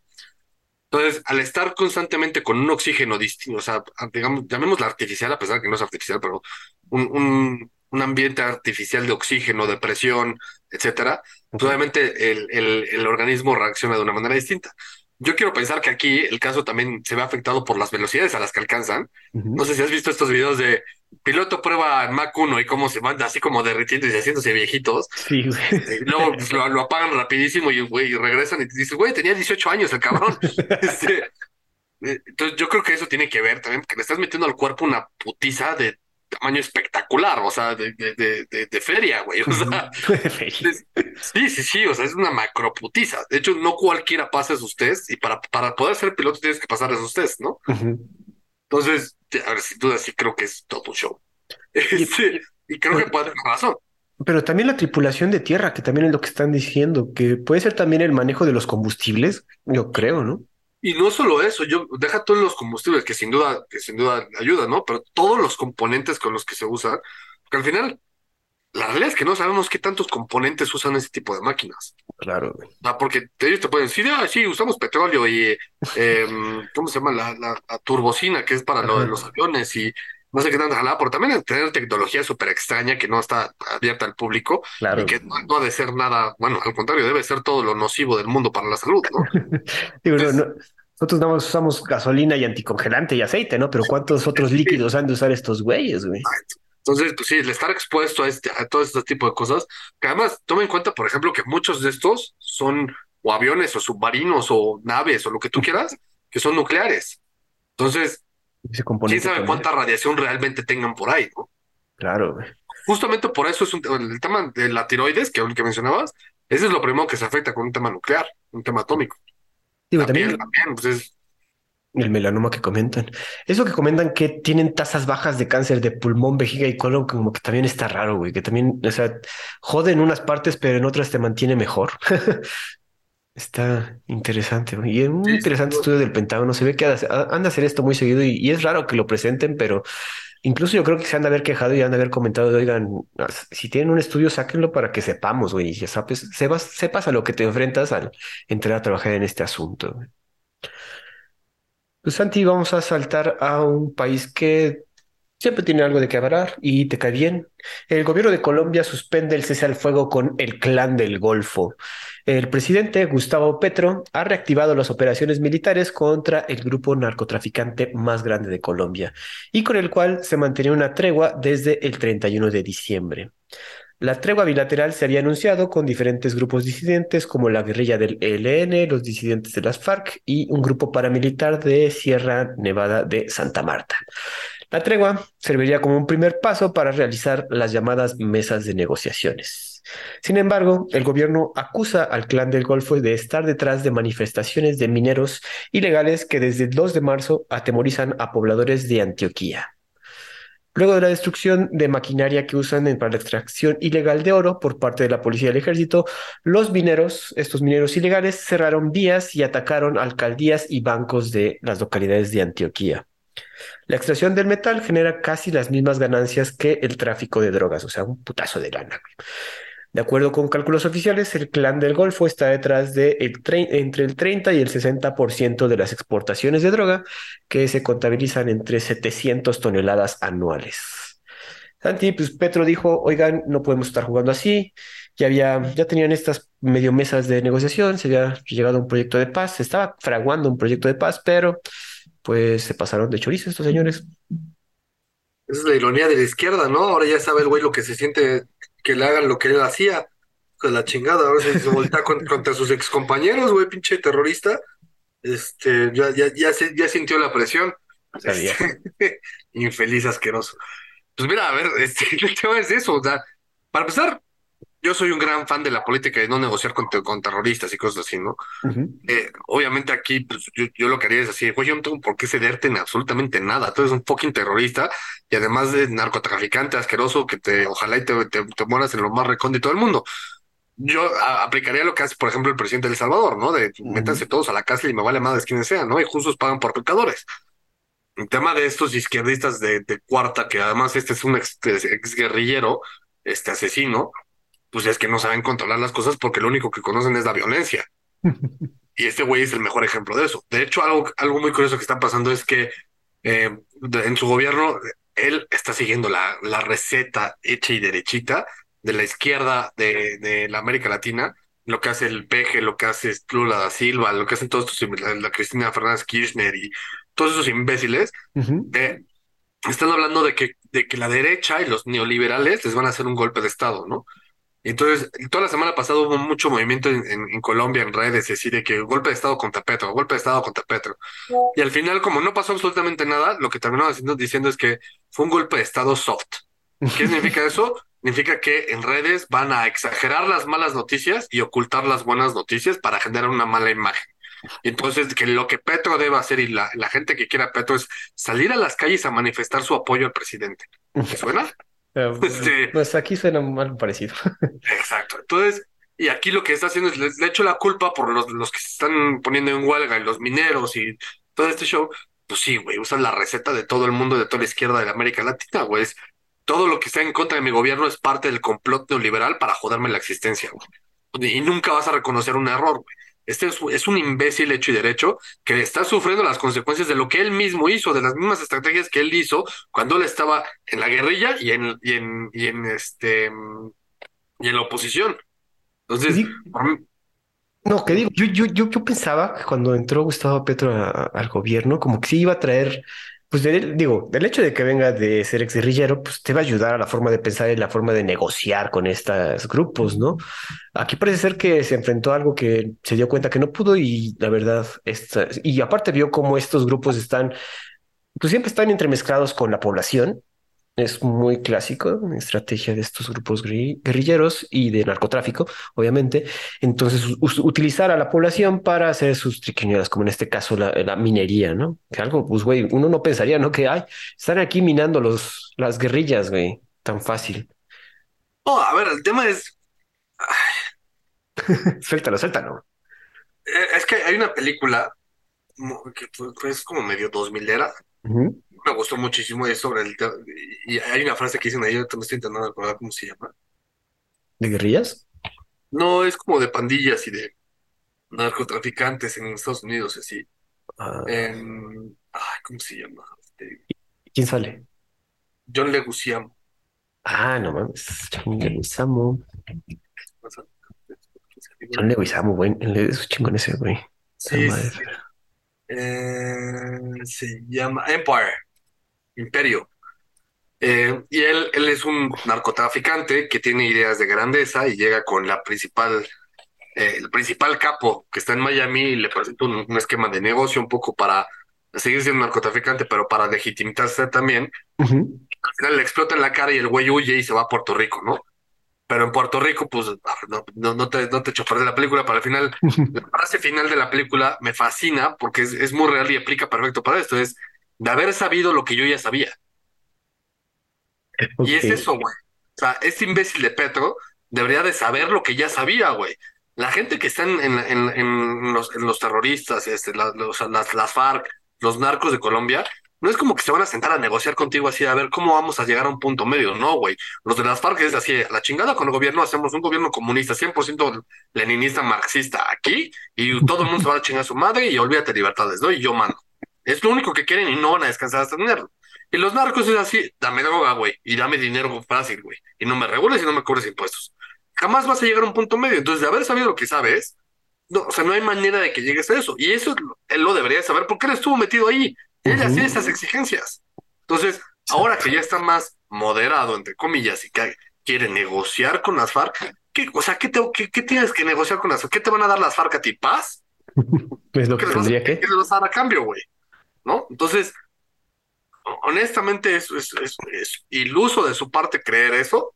Entonces, al estar constantemente con un oxígeno distinto, o sea, digamos, llamémosla artificial, a pesar de que no es artificial, pero un, un, un ambiente artificial de oxígeno, de presión, etcétera, pues obviamente el, el, el organismo reacciona de una manera distinta. Yo quiero pensar que aquí el caso también se ve afectado por las velocidades a las que alcanzan. No sé si has visto estos videos de piloto prueba en Mach 1 y cómo se van así como derritiendo y haciéndose viejitos. Sí. Y luego pues, lo, lo apagan rapidísimo y, güey, regresan y te dices, güey, tenía 18 años el cabrón. Este, eh, entonces yo creo que eso tiene que ver también, porque le estás metiendo al cuerpo una putiza de tamaño espectacular, o sea, de, de, de, de, feria, güey. O sea, es- sí, sí, sí, o sea, es una macroputiza. De hecho, no cualquiera pasa esos test y para, para poder ser piloto tienes que pasar esos test, ¿no? Entonces, a ver, sin duda sí creo que es todo un show. Este, y creo que puede tener razón. Pero también la tripulación de tierra, que también es lo que están diciendo, que puede ser también el manejo de los combustibles, yo creo, ¿no? Y no solo eso, yo deja todos los combustibles que sin duda, que sin duda ayudan, ¿no? Pero todos los componentes con los que se usan, porque al final, la realidad es que no sabemos qué tantos componentes usan ese tipo de máquinas. Claro, güey. Porque ellos te pueden decir, ah, sí, usamos petróleo y, eh, ¿cómo se llama? La, la, la turbocina, que es para lo de los aviones y no sé qué tanta jalada, pero también tener tecnología súper extraña que no está abierta al público Claro. y que no, no ha de ser nada, bueno, al contrario, debe ser todo lo nocivo del mundo para la salud, ¿no? Digo, no, no, nosotros nada más usamos gasolina y anticongelante y aceite, ¿no? Pero ¿cuántos otros líquidos han de usar estos güeyes, güey? Entonces, pues sí, el estar expuesto a, este, a todo este tipo de cosas, que además toma en cuenta, por ejemplo, que muchos de estos son o aviones o submarinos o naves o lo que tú quieras, que son nucleares. Entonces, Ese quién sabe cuánta radiación realmente tengan por ahí, ¿no? Claro, güey. Justamente por eso es un, el tema de la tiroides, que, que mencionabas, ese es lo primero que se afecta con un tema nuclear, un tema atómico. Digo, La también piel también, pues es, el melanoma que comentan. Eso que comentan que tienen tasas bajas de cáncer de pulmón, vejiga y colon, como que también está raro, güey. Que también, o sea, jode en unas partes, pero en otras te mantiene mejor. Está interesante. Y es un Sí, interesante sí. estudio del Pentágono. Se ve que anda a hacer esto muy seguido y, y es raro que lo presenten, pero incluso yo creo que se han de haber quejado y han de haber comentado, oigan, si tienen un estudio, sáquenlo para que sepamos, güey, y ya sabes, sepas, sepas a lo que te enfrentas al entrar a trabajar en este asunto. Pues Santi, vamos a saltar a un país que Siempre tiene algo de que hablar y te cae bien. El gobierno de Colombia suspende el cese al fuego con el Clan del Golfo. El presidente Gustavo Petro ha reactivado las operaciones militares contra el grupo narcotraficante más grande de Colombia y con el cual se mantenía una tregua desde el 31 de diciembre. La tregua bilateral se había anunciado con diferentes grupos disidentes como la guerrilla del ELN, los disidentes de las FARC y un grupo paramilitar de Sierra Nevada de Santa Marta. La tregua serviría como un primer paso para realizar las llamadas mesas de negociaciones. Sin embargo, el gobierno acusa al clan del Golfo de estar detrás de manifestaciones de mineros ilegales que desde el 2 de marzo atemorizan a pobladores de Antioquía. Luego de la destrucción de maquinaria que usan para la extracción ilegal de oro por parte de la policía y el ejército, los mineros, estos mineros ilegales, cerraron vías y atacaron alcaldías y bancos de las localidades de Antioquía. La extracción del metal genera casi las mismas ganancias que el tráfico de drogas, o sea, un putazo de lana. De acuerdo con cálculos oficiales, el clan del Golfo está detrás de entre el 30 y el 60% de las exportaciones de droga, que se contabilizan entre 700 toneladas anuales. Santi, pues Petro dijo, oigan, no podemos estar jugando así. Ya había, ya tenían estas medio mesas de negociación, se había llegado a un proyecto de paz, se estaba fraguando un proyecto de paz, pero pues se pasaron de chorizo estos señores. Esa es la ironía de la izquierda, ¿no? Ahora ya sabe el güey lo que se siente que le hagan lo que él hacía. De la chingada, ahora se, voltea contra sus excompañeros, güey, pinche terrorista. Este, ya, ya, ya, se, ya sintió la presión. Este, infeliz asqueroso. Pues mira, a ver, este, el tema es eso. O sea, para empezar, yo soy un gran fan de la política de no negociar con, con terroristas y cosas así, ¿no? eh, obviamente aquí, pues yo, lo que haría es así, güey, yo no tengo por qué cederte en absolutamente nada. Tú eres un fucking terrorista y además de narcotraficante asqueroso que te, ojalá y te, te, mueras en lo más recóndito del mundo. Yo aplicaría lo que hace, por ejemplo, el presidente de El Salvador, ¿no? De métanse todos a la cárcel y me vale madres quienes sean, ¿no? Y justos pagan por pecadores. El tema de estos izquierdistas de, de cuarta, que además este es un ex, ex guerrillero, este asesino, pues es que no saben controlar las cosas porque lo único que conocen es la violencia. y este güey es el mejor ejemplo de eso. De hecho, algo, algo muy curioso que está pasando es que eh, en su gobierno él está siguiendo la, la receta hecha y derechita de la izquierda de, de la América Latina, lo que hace el Peje, lo que hace Lula da Silva, lo que hacen todos estos, la, Cristina Fernández Kirchner y todos esos imbéciles, eh, están hablando de que, de que la derecha y los neoliberales les van a hacer un golpe de Estado, ¿no? Entonces, toda la semana pasada hubo mucho movimiento en, Colombia, en redes, decir de que golpe de Estado contra Petro, golpe de Estado contra Petro. Y al final, como no pasó absolutamente nada, lo que terminó haciendo, diciendo es que fue un golpe de Estado soft. ¿Qué significa eso? Significa que en redes van a exagerar las malas noticias y ocultar las buenas noticias para generar una mala imagen. Entonces, que lo que Petro debe hacer y la, la gente que quiera Petro es salir a las calles a manifestar su apoyo al presidente. ¿Te suena? Este, pues aquí suena algo parecido. Exacto. Entonces, y aquí lo que está haciendo es, le, le echo la culpa por los, los que se están poniendo en huelga y los mineros y todo este show. Pues sí, güey, usan la receta de todo el mundo, de toda la izquierda de la América Latina, güey. todo lo que está en contra de mi gobierno es parte del complot neoliberal para joderme la existencia, güey. Y nunca vas a reconocer un error, güey. Este es, un imbécil hecho y derecho que está sufriendo las consecuencias de lo que él mismo hizo, de las mismas estrategias que él hizo cuando él estaba en la guerrilla y en, y en, y en este y en la oposición. Entonces, no, que digo, yo, yo, yo, yo pensaba que cuando entró Gustavo Petro al gobierno, como que sí iba a traer pues digo, el hecho de que venga de ser ex guerrillero, pues te va a ayudar a la forma de pensar y la forma de negociar con estos grupos, ¿no? Aquí parece ser que se enfrentó a algo que se dio cuenta que no pudo y la verdad, esta, y aparte vio cómo estos grupos están, pues siempre están entremezclados con la población es muy clásico, una estrategia de estos grupos guerrilleros y de narcotráfico, obviamente. Entonces, utilizar a la población para hacer sus triquiñuelas, como en este caso la, minería, ¿no? Que algo, pues, güey, uno no pensaría, ¿no? Que, ay, están aquí minando los, las guerrillas, güey, tan fácil. Oh, a ver, el tema es... suéltalo, suéltalo. Eh, es que hay una película que es como medio dos milera, me gustó muchísimo y sobre el y hay una frase que dicen ahí, yo me estoy intentando recordar cómo se llama. ¿De guerrillas? No, es como de pandillas y de narcotraficantes en Estados Unidos, así. Ah. ay, ¿cómo se llama? Este, ¿Quién sale? John Leguizamo. Ah, no mames. John Leguizamo. John Leguizamo, güey. Es chingón ese, güey. Sí, sí. Eh, se llama Empire, Imperio. Eh, y él, él es un narcotraficante que tiene ideas de grandeza y llega con la principal, eh, el principal capo que está en Miami y le presenta un, esquema de negocio un poco para seguir siendo narcotraficante, pero para legitimizarse también. Al final le explota en la cara y el güey huye y se va a Puerto Rico, ¿no? Pero en Puerto Rico, pues no, no, no te, no te echo perder la película, para el final, la frase final de la película me fascina porque es, es muy real y aplica perfecto para esto. Es de haber sabido lo que yo ya sabía. Y es eso, güey. O sea, este imbécil de Petro debería de saber lo que ya sabía, güey. La gente que está en, en, en, los, en los, terroristas, este, las, las FARC, los narcos de Colombia, no es como que se van a sentar a negociar contigo así a ver cómo vamos a llegar a un punto medio, no, güey. Los de las FARC es así, la chingada con el gobierno, hacemos un gobierno comunista, 100% leninista, marxista aquí, y todo el mundo se va a chingar a su madre y olvídate libertades, ¿no? Y yo mando. Es lo único que quieren y no van a descansar hasta tenerlo. Y los narcos es así, dame droga, güey, y dame dinero fácil, güey, y no me regules y no me cobres impuestos. Jamás vas a llegar a un punto medio. Entonces, de haber sabido lo que sabes, no, o sea, no hay manera de que llegues a eso. Y eso él lo debería saber porque él estuvo metido ahí. Él hacía esas exigencias. Entonces, ahora que ya está más moderado, entre comillas, y que quiere negociar con las FARC, ¿qué, o sea, ¿qué, te, qué, tienes que negociar con las FARC? ¿Qué te van a dar las FARC a ti? ¿Paz? Pues lo que tendría que. ¿Qué les vas a dar a cambio, güey? ¿No? Entonces, honestamente es, es, iluso de su parte creer eso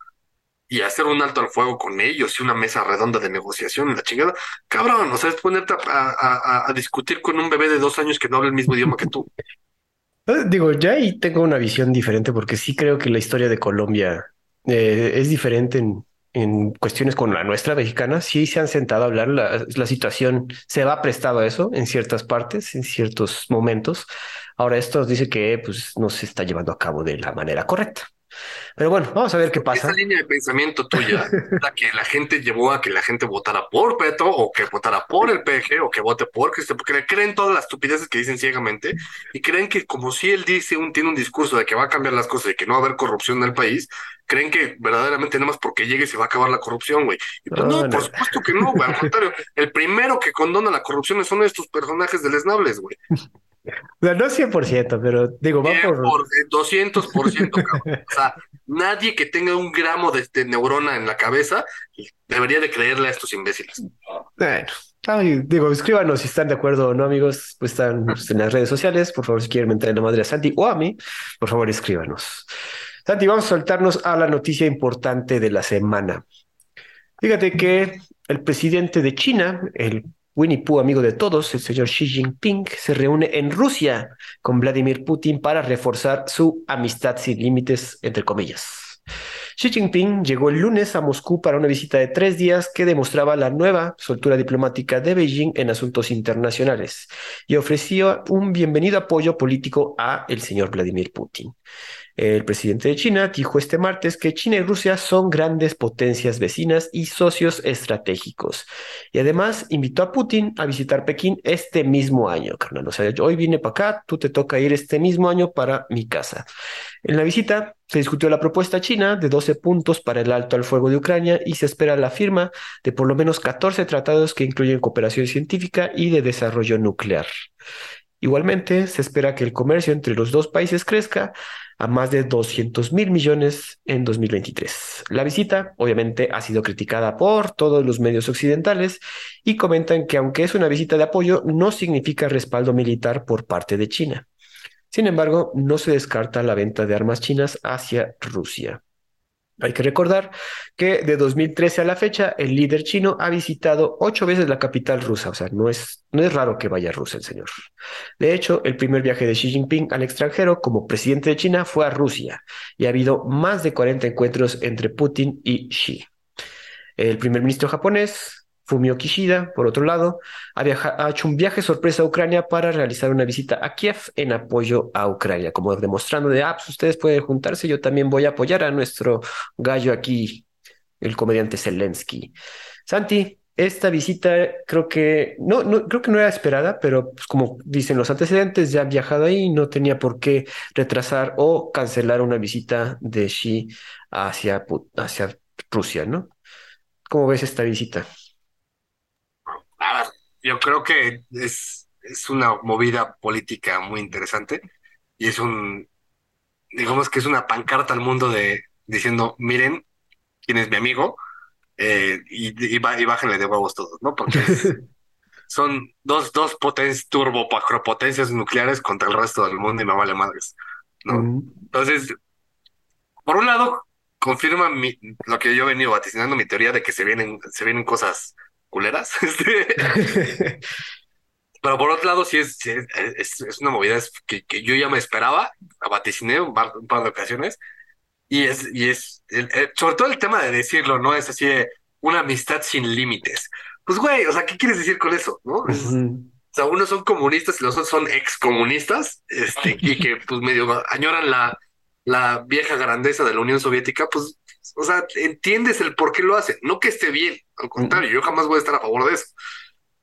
y hacer un alto al fuego con ellos y una mesa redonda de negociación la chingada. Cabrón, o sea, es ponerte a, discutir con un bebé de dos años que no habla el mismo idioma que tú. Eh, digo, ya ahí tengo una visión diferente porque sí creo que la historia de Colombia eh, es diferente en, en cuestiones con la nuestra mexicana. Sí se han sentado a hablar, la, situación se va prestado a eso en ciertas partes, en ciertos momentos Ahora esto dice que pues, no se está llevando a cabo de la manera correcta. Pero bueno, vamos a ver qué pasa. Esa línea de pensamiento tuya, la que la gente llevó a que la gente votara por Petro o que votara por el PG o que vote por Cristo, porque creen todas las estupideces que dicen ciegamente y creen que como si él dice un, tiene un discurso de que va a cambiar las cosas y que no va a haber corrupción en el país, creen que verdaderamente nada más porque llegue se va a acabar la corrupción, güey. Y pues no, por supuesto que no, güey. Al contrario, el primero que condona la corrupción son estos personajes deleznables, güey. No, no 100%, pero digo, va por... 200%, cabrón. O sea, nadie que tenga un gramo de, este neurona en la cabeza debería de creerle a estos imbéciles. Bueno, digo, escríbanos si están de acuerdo o no, amigos. Pues están pues, en las redes sociales. Por favor, si quieren mentar en la madre a Santi o a mí, por favor, escríbanos. Santi, vamos a soltarnos a la noticia importante de la semana. Fíjate que el presidente de China, el Winnie Pooh, amigo de todos, el señor Xi Jinping, se reúne en Rusia con Vladimir Putin para reforzar su amistad sin límites, entre comillas. Xi Jinping llegó el lunes a Moscú para una visita de tres días que demostraba la nueva soltura diplomática de Beijing en asuntos internacionales y ofreció un bienvenido apoyo político a el señor Vladimir Putin. El presidente de China dijo este martes que China y Rusia son grandes potencias vecinas y socios estratégicos. Y además invitó a Putin a visitar Pekín este mismo año, carnal. O sea, hoy vine para acá, tú te toca ir este mismo año para mi casa. En la visita se discutió la propuesta china de 12 puntos para el alto al fuego de Ucrania y se espera la firma de por lo menos 14 tratados que incluyen cooperación científica y de desarrollo nuclear. Igualmente, se espera que el comercio entre los dos países crezca a más de 200 mil millones en 2023. La visita, obviamente, ha sido criticada por todos los medios occidentales y comentan que aunque es una visita de apoyo, no significa respaldo militar por parte de China. Sin embargo, no se descarta la venta de armas chinas hacia Rusia. Hay que recordar que de 2013 a la fecha, el líder chino ha visitado ocho veces la capital rusa, o sea, no es, no es raro que vaya a Rusia el señor. De hecho, el primer viaje de Xi Jinping al extranjero como presidente de China fue a Rusia y ha habido más de 40 encuentros entre Putin y Xi. El primer ministro japonés, Fumio Kishida, por otro lado, ha, hecho un viaje sorpresa a Ucrania para realizar una visita a Kiev en apoyo a Ucrania, como demostrando de, ah, pues ustedes pueden juntarse, yo también voy a apoyar a nuestro gallo aquí, el comediante Zelensky. Santi, esta visita creo que no, no, creo que no era esperada, pero pues, como dicen los antecedentes, ya han viajado ahí, no tenía por qué retrasar o cancelar una visita de Xi hacia, hacia Rusia, ¿no? ¿Cómo ves esta visita? Yo creo que es, es una movida política muy interesante y es un, digamos que es una pancarta al mundo de diciendo, miren quién es mi amigo eh, y, y, bájenle de huevos todos, ¿no? Porque son dos, dos potencias, turbo potencias nucleares contra el resto del mundo y me vale madres, ¿no? Entonces, por un lado, confirma mi, lo que yo he venido vaticinando, mi teoría de que se vienen, se vienen cosas culeras. Este. Pero por otro lado, sí es, es, es, una movida que, que, yo ya me esperaba, vaticiné un par, un par de ocasiones, y es, y es sobre todo el tema de decirlo, ¿no? Es así de una amistad sin límites. Pues, güey, o sea, ¿qué quieres decir con eso? ¿No? O sea, unos son comunistas y los otros son excomunistas, este, y que pues medio añoran la, la vieja grandeza de la Unión Soviética, pues, o sea, entiendes el por qué lo hacen. No que esté bien, al contrario, yo jamás voy a estar a favor de eso.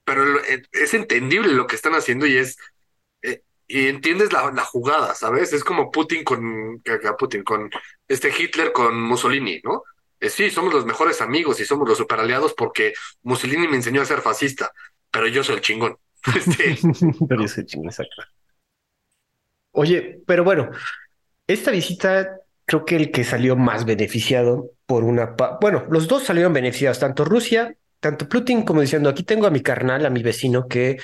Pero eh, es entendible lo que están haciendo y es eh, y entiendes la, la, jugada, ¿sabes? Es como Putin con Putin con este Hitler con Mussolini, ¿no? Eh, sí, somos los mejores amigos y somos los superaliados porque Mussolini me enseñó a ser fascista, pero yo soy el chingón. Este, pero yo soy el chingón, exacto. Oye, pero bueno, esta visita creo que el que salió más beneficiado por una... Bueno, los dos salieron beneficiados, tanto Rusia, tanto Putin como diciendo, aquí tengo a mi carnal, a mi vecino, que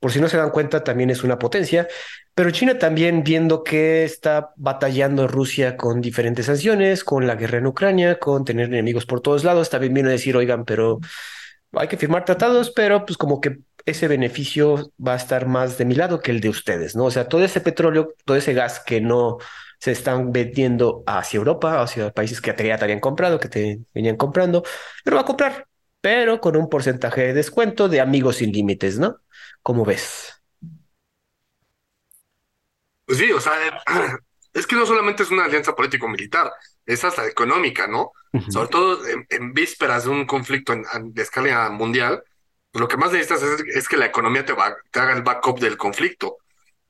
por si no se dan cuenta también es una potencia, pero China también viendo que está batallando Rusia con diferentes sanciones, con la guerra en Ucrania, con tener enemigos por todos lados, también viene a decir, oigan, pero hay que firmar tratados, pero pues como que ese beneficio va a estar más de mi lado que el de ustedes, ¿no? O sea, todo ese petróleo, todo ese gas que no se están vendiendo hacia Europa, hacia países que ya te habían comprado, que te venían comprando, pero va a comprar, pero con un porcentaje de descuento de amigos sin límites, ¿no? ¿Cómo ves? Pues sí, o sea, es que no solamente es una alianza político-militar, es hasta económica, ¿no? Sobre todo en, vísperas de un conflicto en, de escala mundial, pues lo que más necesitas es, que la economía te, va, te haga el backup del conflicto,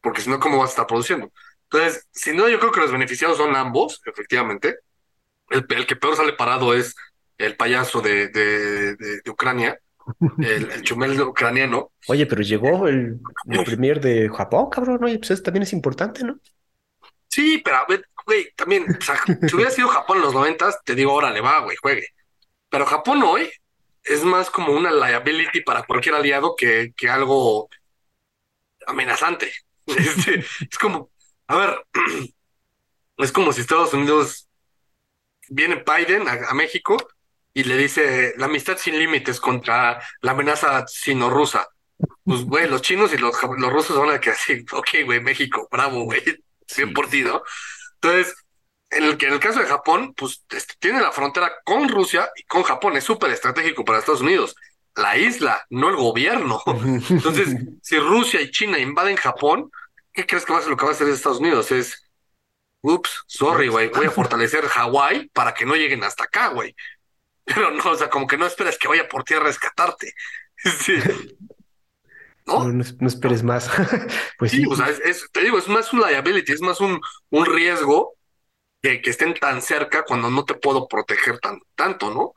porque si no, ¿cómo vas a estar produciendo? Entonces, si no, yo creo que los beneficiados son ambos, efectivamente. El, que peor sale parado es el payaso de, de, Ucrania, el, el, chumel ucraniano. Oye, pero llegó el, el premier de Japón, cabrón, oye, pues eso también es importante, ¿no? Sí, pero, güey, también, o sea, si hubiera sido Japón en los noventas, te digo, órale, va, güey, juegue. Pero Japón hoy es más como una liability para cualquier aliado que, que algo amenazante. Este, es como, a ver, es como si Estados Unidos viene Biden a, México y le dice la amistad sin límites contra la amenaza sino-rusa. Pues, güey, los chinos y los, los rusos van a que así, ok, güey, México, bravo, güey, bien por ti, ¿no? Entonces, en el, en el caso de Japón, pues este, tiene la frontera con Rusia y con Japón, es súper estratégico para Estados Unidos. La isla, no el gobierno. Entonces, si Rusia y China invaden Japón, ¿qué crees que va a ser lo que va a hacer Estados Unidos? Es, ups, sorry, güey, voy a fortalecer Hawái para que no lleguen hasta acá, güey. Pero no, o sea, como que no esperes que vaya por tierra a rescatarte. Sí. ¿No? No, esperes más. pues sí, o sea, es, te digo, es más un liability, es más un, un riesgo que, que, estén tan cerca cuando no te puedo proteger tan, tanto, ¿no?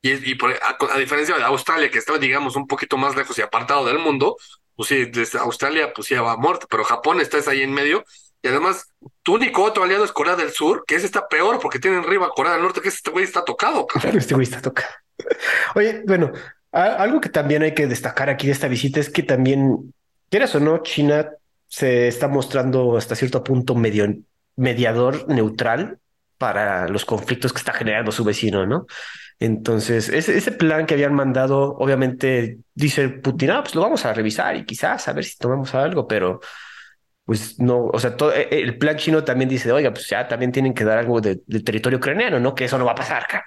Y, y por, a, a, diferencia de Australia, que está, digamos, un poquito más lejos y apartado del mundo, pues sí, desde Australia pues ya va muerto, pero Japón está ahí en medio. Y además, tu único otro aliado es Corea del Sur, que ese está peor porque tienen arriba Corea del Norte, que este güey está tocado. Este güey está tocado. Oye, bueno, algo que también hay que destacar aquí de esta visita es que también, quieras o no, China se está mostrando hasta cierto punto medio mediador neutral para los conflictos que está generando su vecino, ¿no? Entonces, ese, ese plan que habían mandado, obviamente dice Putin, ah, pues lo vamos a revisar y quizás a ver si tomamos algo, pero pues no, o sea, todo, e, el plan chino también dice, oiga, pues ya también tienen que dar algo de, territorio ucraniano, ¿no? Que eso no va a pasar, cara.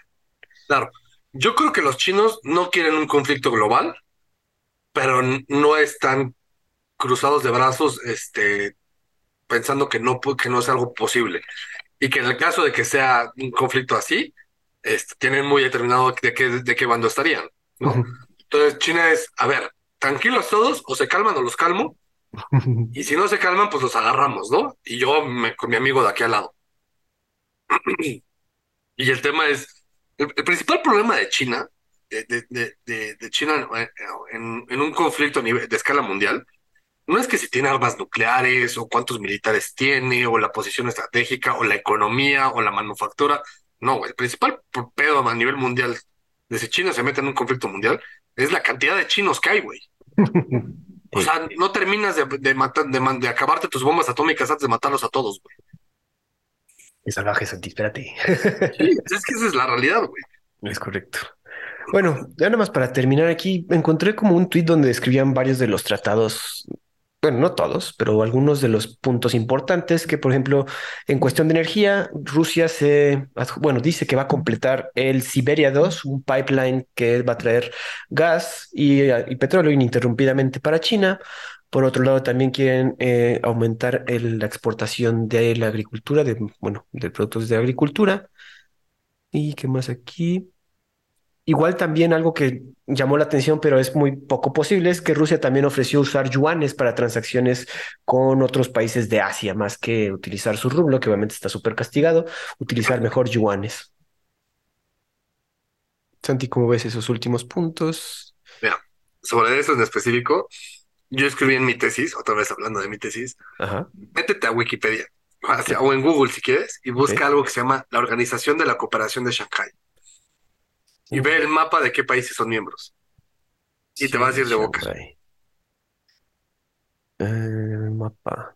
Claro, yo creo que los chinos no quieren un conflicto global, pero no están cruzados de brazos, este, pensando que no, que no es algo posible. Y que en el caso de que sea un conflicto así, tienen muy determinado de qué, de qué bando estarían, ¿no? Entonces China es, a ver, tranquilos todos, o se calman o los calmo, y si no se calman, pues los agarramos, ¿no? Y yo me, con mi amigo de aquí al lado. y el tema es, el, el principal problema de China, de, de, de, de China en, en, un conflicto a nivel, de escala mundial, no es que si tiene armas nucleares o cuántos militares tiene o la posición estratégica o la economía o la manufactura. No, el principal pedo a nivel mundial de si China se mete en un conflicto mundial es la cantidad de chinos que hay, güey. O sea, no terminas de, de, matar, de, de, acabarte tus bombas atómicas antes de matarlos a todos, güey. Es salvaje, Santi, espérate. Sí, es que esa es la realidad, güey. Es correcto. Bueno, ya nada más para terminar aquí, encontré como un tuit donde escribían varios de los tratados bueno, no todos, pero algunos de los puntos importantes que, por ejemplo, en cuestión de energía, Rusia se, bueno, dice que va a completar el Siberia 2, un pipeline que va a traer gas y, petróleo ininterrumpidamente para China. Por otro lado, también quieren eh, aumentar el, la exportación de la agricultura, de, bueno, de productos de agricultura. ¿Y qué más aquí? Igual también algo que llamó la atención, pero es muy poco posible, es que Rusia también ofreció usar yuanes para transacciones con otros países de Asia, más que utilizar su rublo, que obviamente está súper castigado, utilizar mejor yuanes. Santi, ¿cómo ves esos últimos puntos? Mira, sobre eso en específico, yo escribí en mi tesis, otra vez hablando de mi tesis, Ajá. métete a Wikipedia o en Google si quieres y busca okay. algo que se llama la Organización de la Cooperación de Shanghái y ve el mapa de qué países son miembros. Y sí, te vas a ir de boca. El mapa.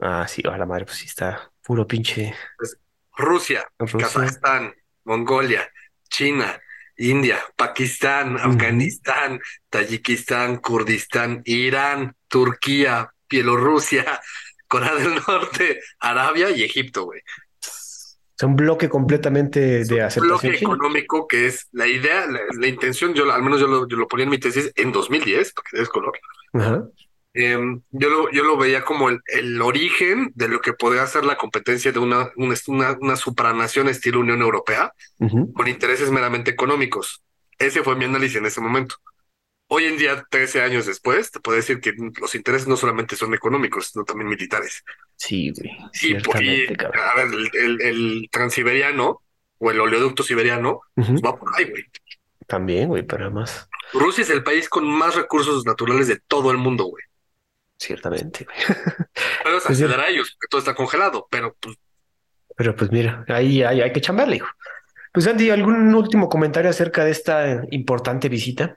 Ah, sí, a la madre, pues sí está puro pinche. Pues, Rusia, Rusia, Kazajstán, Mongolia, China, India, Pakistán, Afganistán. Tayikistán, Kurdistán, Irán, Turquía, Bielorrusia, Corea del Norte, Arabia y Egipto, güey. Es un bloque completamente de aceptación. Un bloque china. económico que es la idea, la, la, intención, yo al menos yo lo, yo lo ponía en mi tesis en 2010, porque es color. Eh, yo, lo, yo lo veía como el, el, origen de lo que podría ser la competencia de una, una, una, una supranación estilo Unión Europea uh -huh. con intereses meramente económicos. Ese fue mi análisis en ese momento. Hoy en día, 13 años después, te puedo decir que los intereses no solamente son económicos, sino también militares. Sí, güey. Y, y a ver, el, el, el, transiberiano o el oleoducto siberiano uh -huh. va por ahí, güey. También, güey, pero además. Rusia es el país con más recursos naturales de todo el mundo, güey. Ciertamente, güey. Puedes pues acceder a ellos, porque todo está congelado, pero pues. Pero pues mira, ahí, ahí hay que chambarle, hijo. Pues Andy, ¿algún último comentario acerca de esta importante visita?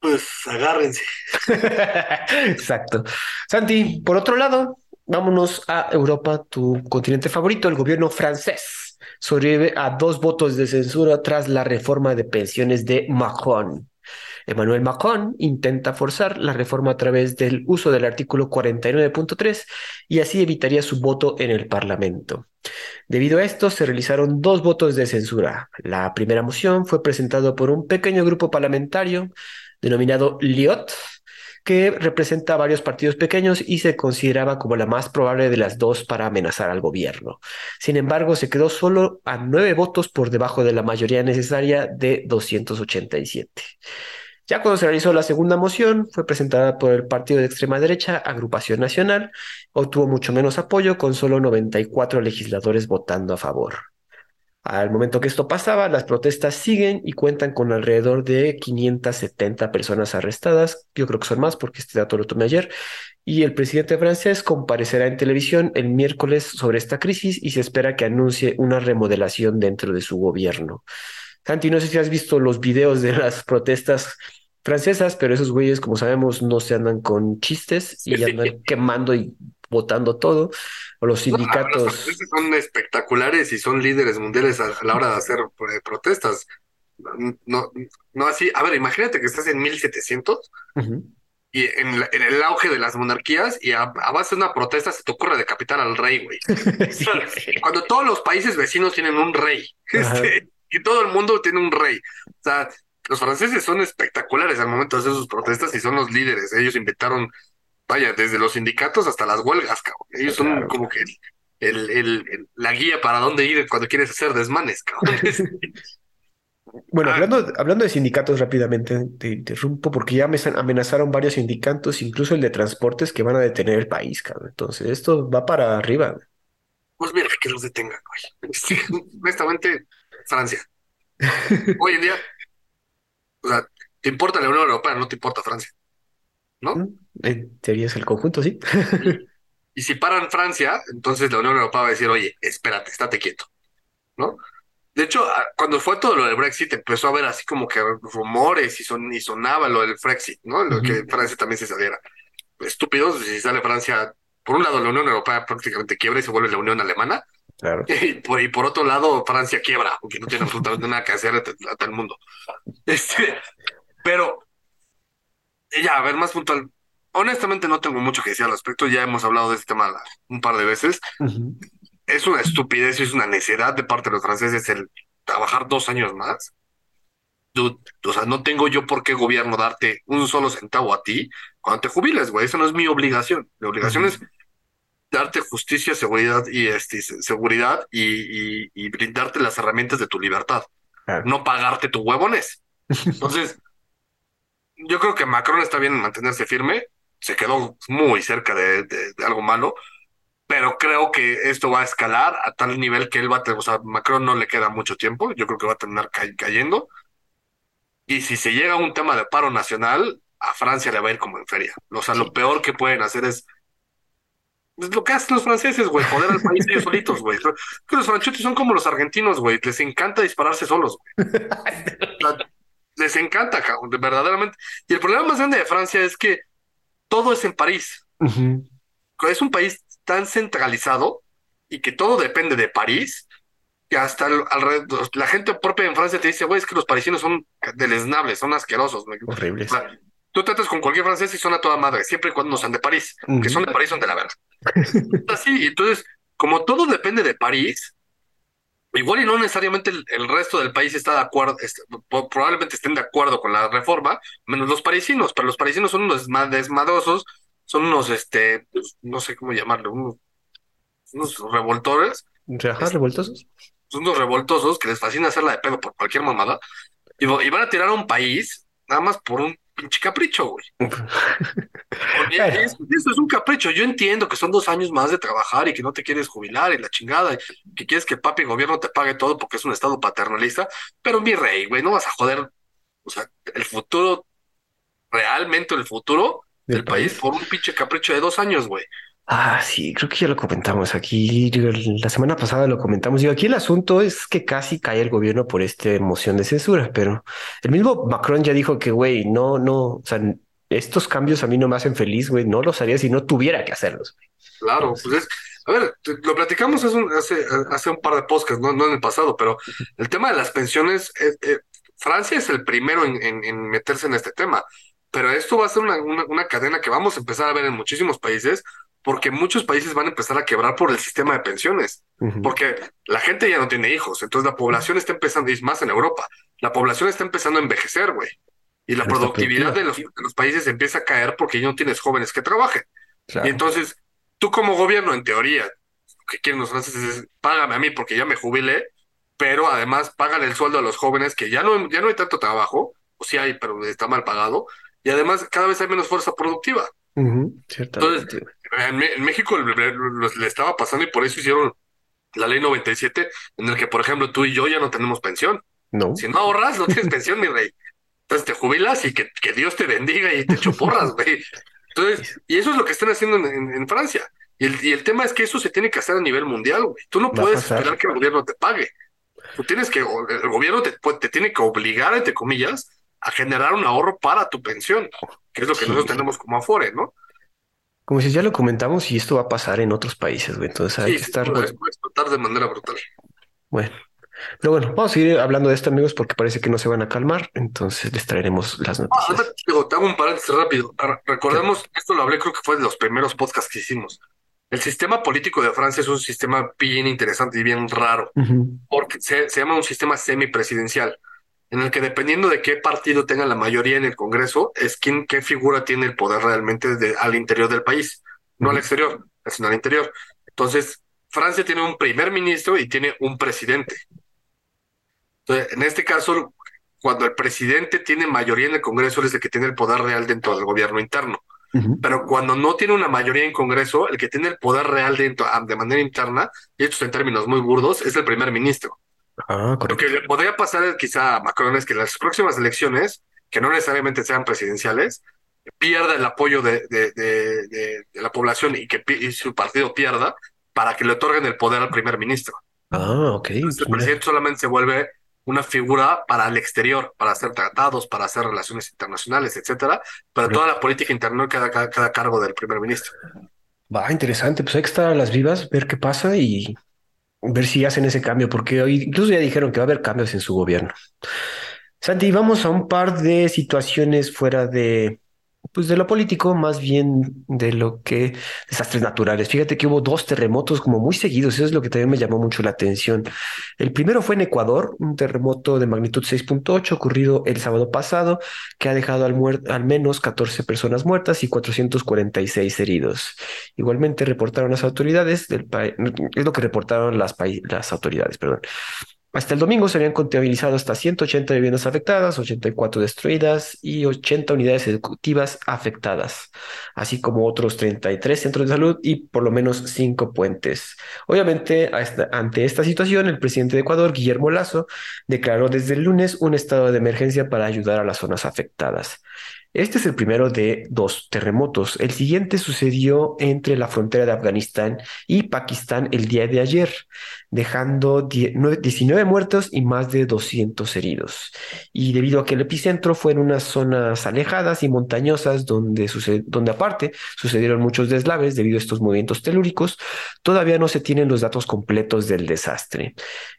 Pues agárrense. Exacto. Santi, por otro lado, vámonos a Europa, tu continente favorito, el gobierno francés. Sobrevive a dos votos de censura tras la reforma de pensiones de Macron. Emmanuel Macron intenta forzar la reforma a través del uso del artículo 49.3 y así evitaría su voto en el Parlamento. Debido a esto, se realizaron dos votos de censura. La primera moción fue presentada por un pequeño grupo parlamentario denominado Liot, que representa varios partidos pequeños y se consideraba como la más probable de las dos para amenazar al gobierno. Sin embargo, se quedó solo a nueve votos por debajo de la mayoría necesaria de 287. Ya cuando se realizó la segunda moción, fue presentada por el partido de extrema derecha, Agrupación Nacional, obtuvo mucho menos apoyo, con solo 94 legisladores votando a favor. Al momento que esto pasaba, las protestas siguen y cuentan con alrededor de 570 personas arrestadas. Yo creo que son más porque este dato lo tomé ayer. Y el presidente francés comparecerá en televisión el miércoles sobre esta crisis y se espera que anuncie una remodelación dentro de su gobierno. Santi, no sé si has visto los videos de las protestas francesas, pero esos güeyes, como sabemos, no se andan con chistes y andan quemando y botando todo. O los sindicatos. No, los son espectaculares y son líderes mundiales a, la hora de hacer eh, protestas. No, no así. A ver, imagínate que estás en 1700 uh -huh. y en, la, en, el auge de las monarquías y a, a, base de una protesta se te ocurre decapitar al rey, güey. sí. Cuando todos los países vecinos tienen un rey este, y todo el mundo tiene un rey. O sea, los franceses son espectaculares al momento de hacer sus protestas y son los líderes. Ellos inventaron, vaya, desde los sindicatos hasta las huelgas, cabrón. Ellos claro. son como que el, el, la guía para dónde ir cuando quieres hacer desmanes, cabrón. Bueno, Ah. hablando, hablando de sindicatos rápidamente, te interrumpo porque ya me amenazaron varios sindicatos, incluso el de transportes, que van a detener el país, cabrón. Entonces, esto va para arriba. Pues mira, que los detengan, güey. Sí, honestamente, Francia. Hoy en día, o sea, te importa la Unión Europea, no te importa Francia, ¿no? En teoría es el conjunto, sí. Y si paran Francia, entonces la Unión Europea va a decir, oye, espérate, estate quieto, ¿no? De hecho, cuando fue todo lo del Brexit, empezó a haber así como que rumores y, son, y sonaba lo del Brexit, ¿no? Lo que. Francia también se saliera. Estúpidos, si sale Francia, por un lado la Unión Europea prácticamente quiebra y se vuelve la Unión Alemana, Claro. y por, y por otro lado Francia quiebra, porque no tiene absolutamente nada que hacer hasta el mundo. Este, pero, ya, a ver, más puntual. Honestamente no tengo mucho que decir al respecto, ya hemos hablado de este tema un par de veces. Es una estupidez y es una necedad de parte de los franceses el trabajar dos años más. Dude, o sea, no tengo yo por qué gobierno darte un solo centavo a ti cuando te jubiles, güey. Eso no es mi obligación. Mi obligación es darte justicia, seguridad y este, se- seguridad y, y- y brindarte las herramientas de tu libertad, no pagarte tu huevones. Entonces, yo creo que Macron está bien en mantenerse firme, se quedó muy cerca de, de- de algo malo, pero creo que esto va a escalar a tal nivel que él va a tener, o sea, Macron no le queda mucho tiempo, yo creo que va a terminar ca- cayendo. Y si se llega a un tema de paro nacional, a Francia le va a ir como en feria. O sea, lo peor que pueden hacer es es lo que hacen los franceses, güey, joder al país ellos solitos, güey. Que los franceses son como los argentinos, güey, les encanta dispararse solos, güey. Les encanta, cabrón, de- verdaderamente. Y el problema más grande de Francia es que todo es en París. Ujú. Es un país tan centralizado y que todo depende de París, que hasta el- alrededor, la gente propia en Francia te dice, güey, es que los parisinos son deleznables, son asquerosos. güey". O Horribles. sea, tú tratas con cualquier francés y son a toda madre, siempre y cuando no sean de París, que son de París, son de la verga. Así, entonces, como todo depende de París, igual y no necesariamente el, el resto del país está de acuerdo, probablemente estén de acuerdo con la reforma, menos los parisinos, pero los parisinos son unos desma- desmadrosos, son unos, este, pues, no sé cómo llamarlo, unos, unos revoltores, Ajá, revoltosos. son unos revoltosos que les fascina hacerla de pedo por cualquier mamada, y van a tirar a un país nada más por un pinche capricho, güey. Eso es un capricho. Yo entiendo que son dos años más de trabajar y que no te quieres jubilar y la chingada, y que quieres que papi gobierno te pague todo porque es un estado paternalista, pero mi rey, güey, no vas a joder, o sea, el futuro, realmente el futuro Del del país país. por un pinche capricho de dos años, güey. Ah, sí, creo que ya lo comentamos aquí. La semana pasada lo comentamos. Digo, aquí el asunto es que casi cae el gobierno por esta moción de censura, pero el mismo Macron ya dijo que, güey, no, no, o sea, estos cambios a mí no me hacen feliz, güey, no los haría si no tuviera que hacerlos. güey. Claro, pues es, a ver, lo platicamos hace, hace un par de podcasts, no, no en el pasado, pero el tema de las pensiones, eh, eh, Francia es el primero en, en- en meterse en este tema, pero esto va a ser una, una, una cadena que vamos a empezar a ver en muchísimos países, porque muchos países van a empezar a quebrar por el sistema de pensiones, Ujú. porque la gente ya no tiene hijos, entonces la población está empezando, y es más en Europa, la población está empezando a envejecer, güey, y la productividad de los, de los países empieza a caer porque ya no tienes jóvenes que trabajen. Claro. Y entonces, tú como gobierno, en teoría, lo que quieren los franceses es págame a mí porque ya me jubilé, pero además págale el sueldo a los jóvenes que ya no, ya no hay tanto trabajo, o sí hay, pero está mal pagado, y además cada vez hay menos fuerza productiva. Güey. En, México le, estaba pasando y por eso hicieron la ley 97, en el que, por ejemplo, tú y yo ya no tenemos pensión. No. Si no ahorras, no tienes pensión, mi rey. Entonces te jubilas y que, que Dios te bendiga y te choporras, güey. Entonces, y eso es lo que están haciendo en, en- en Francia. Y el, y el tema es que eso se tiene que hacer a nivel mundial, güey. Tú no puedes esperar que el gobierno te pague. Tú tienes que, el gobierno te, te tiene que obligar, entre comillas, a generar un ahorro para tu pensión, que es lo que Sí. nosotros tenemos como Afore, ¿no? Como si ya lo comentamos y esto va a pasar en otros países, güey. Entonces hay Sí, que estar. puede- puede explotar de manera brutal. Bueno, pero bueno, vamos a seguir hablando de esto, amigos, porque parece que no se van a calmar. Entonces les traeremos las Ah, noticias. digo, te hago un paréntesis rápido. Re- Recordemos, esto lo hablé, creo que fue de los primeros podcasts que hicimos. El sistema político de Francia es un sistema bien interesante y bien raro, porque se, se llama un sistema semipresidencial, en el que dependiendo de qué partido tenga la mayoría en el Congreso, es quien, qué figura tiene el poder realmente de- al interior del país, no al exterior, sino al interior. Entonces, Francia tiene un primer ministro y tiene un presidente. Entonces, en este caso, cuando el presidente tiene mayoría en el Congreso, él es el que tiene el poder real dentro del gobierno interno. Pero cuando no tiene una mayoría en Congreso, el que tiene el poder real dentro, ah, de manera interna, y esto en términos muy burdos, es el primer ministro. Ah, Lo que le podría pasar quizá a Macron es que las próximas elecciones, que no necesariamente sean presidenciales, pierda el apoyo de, de, de, de la población y que y su partido pierda para que le otorguen el poder al primer ministro. Ah, ok. Entonces, el presidente solamente se vuelve una figura para el exterior, para hacer tratados, para hacer relaciones internacionales, etcétera, pero toda la política interna queda, queda, queda a cargo del primer ministro. Va, interesante. Pues hay que estar a las vivas, ver qué pasa y ver si hacen ese cambio, porque hoy incluso ya dijeron que va a haber cambios en su gobierno. Santi, vamos a un par de situaciones fuera de, pues de lo político, más bien de lo que desastres naturales. Fíjate que hubo dos terremotos como muy seguidos, eso es lo que también me llamó mucho la atención. El primero fue en Ecuador, un terremoto de magnitud 6.8 ocurrido el sábado pasado, que ha dejado al, al menos 14 personas muertas y 446 heridos. Igualmente reportaron las autoridades del país, es lo que reportaron las, las autoridades, perdón. Hasta el domingo se habían contabilizado hasta 180 viviendas afectadas, 84 destruidas y 80 unidades ejecutivas afectadas, así como otros 33 centros de salud y por lo menos 5 puentes. Obviamente, ante esta situación, el presidente de Ecuador, Guillermo Lazo, declaró desde el lunes un estado de emergencia para ayudar a las zonas afectadas. Este es el primero de dos terremotos. El siguiente sucedió entre la frontera de Afganistán y Pakistán el día de ayer, dejando 19 muertos y más de 200 heridos. Y debido a que el epicentro fue en unas zonas alejadas y montañosas donde, donde aparte sucedieron muchos deslaves debido a estos movimientos telúricos, todavía no se tienen los datos completos del desastre.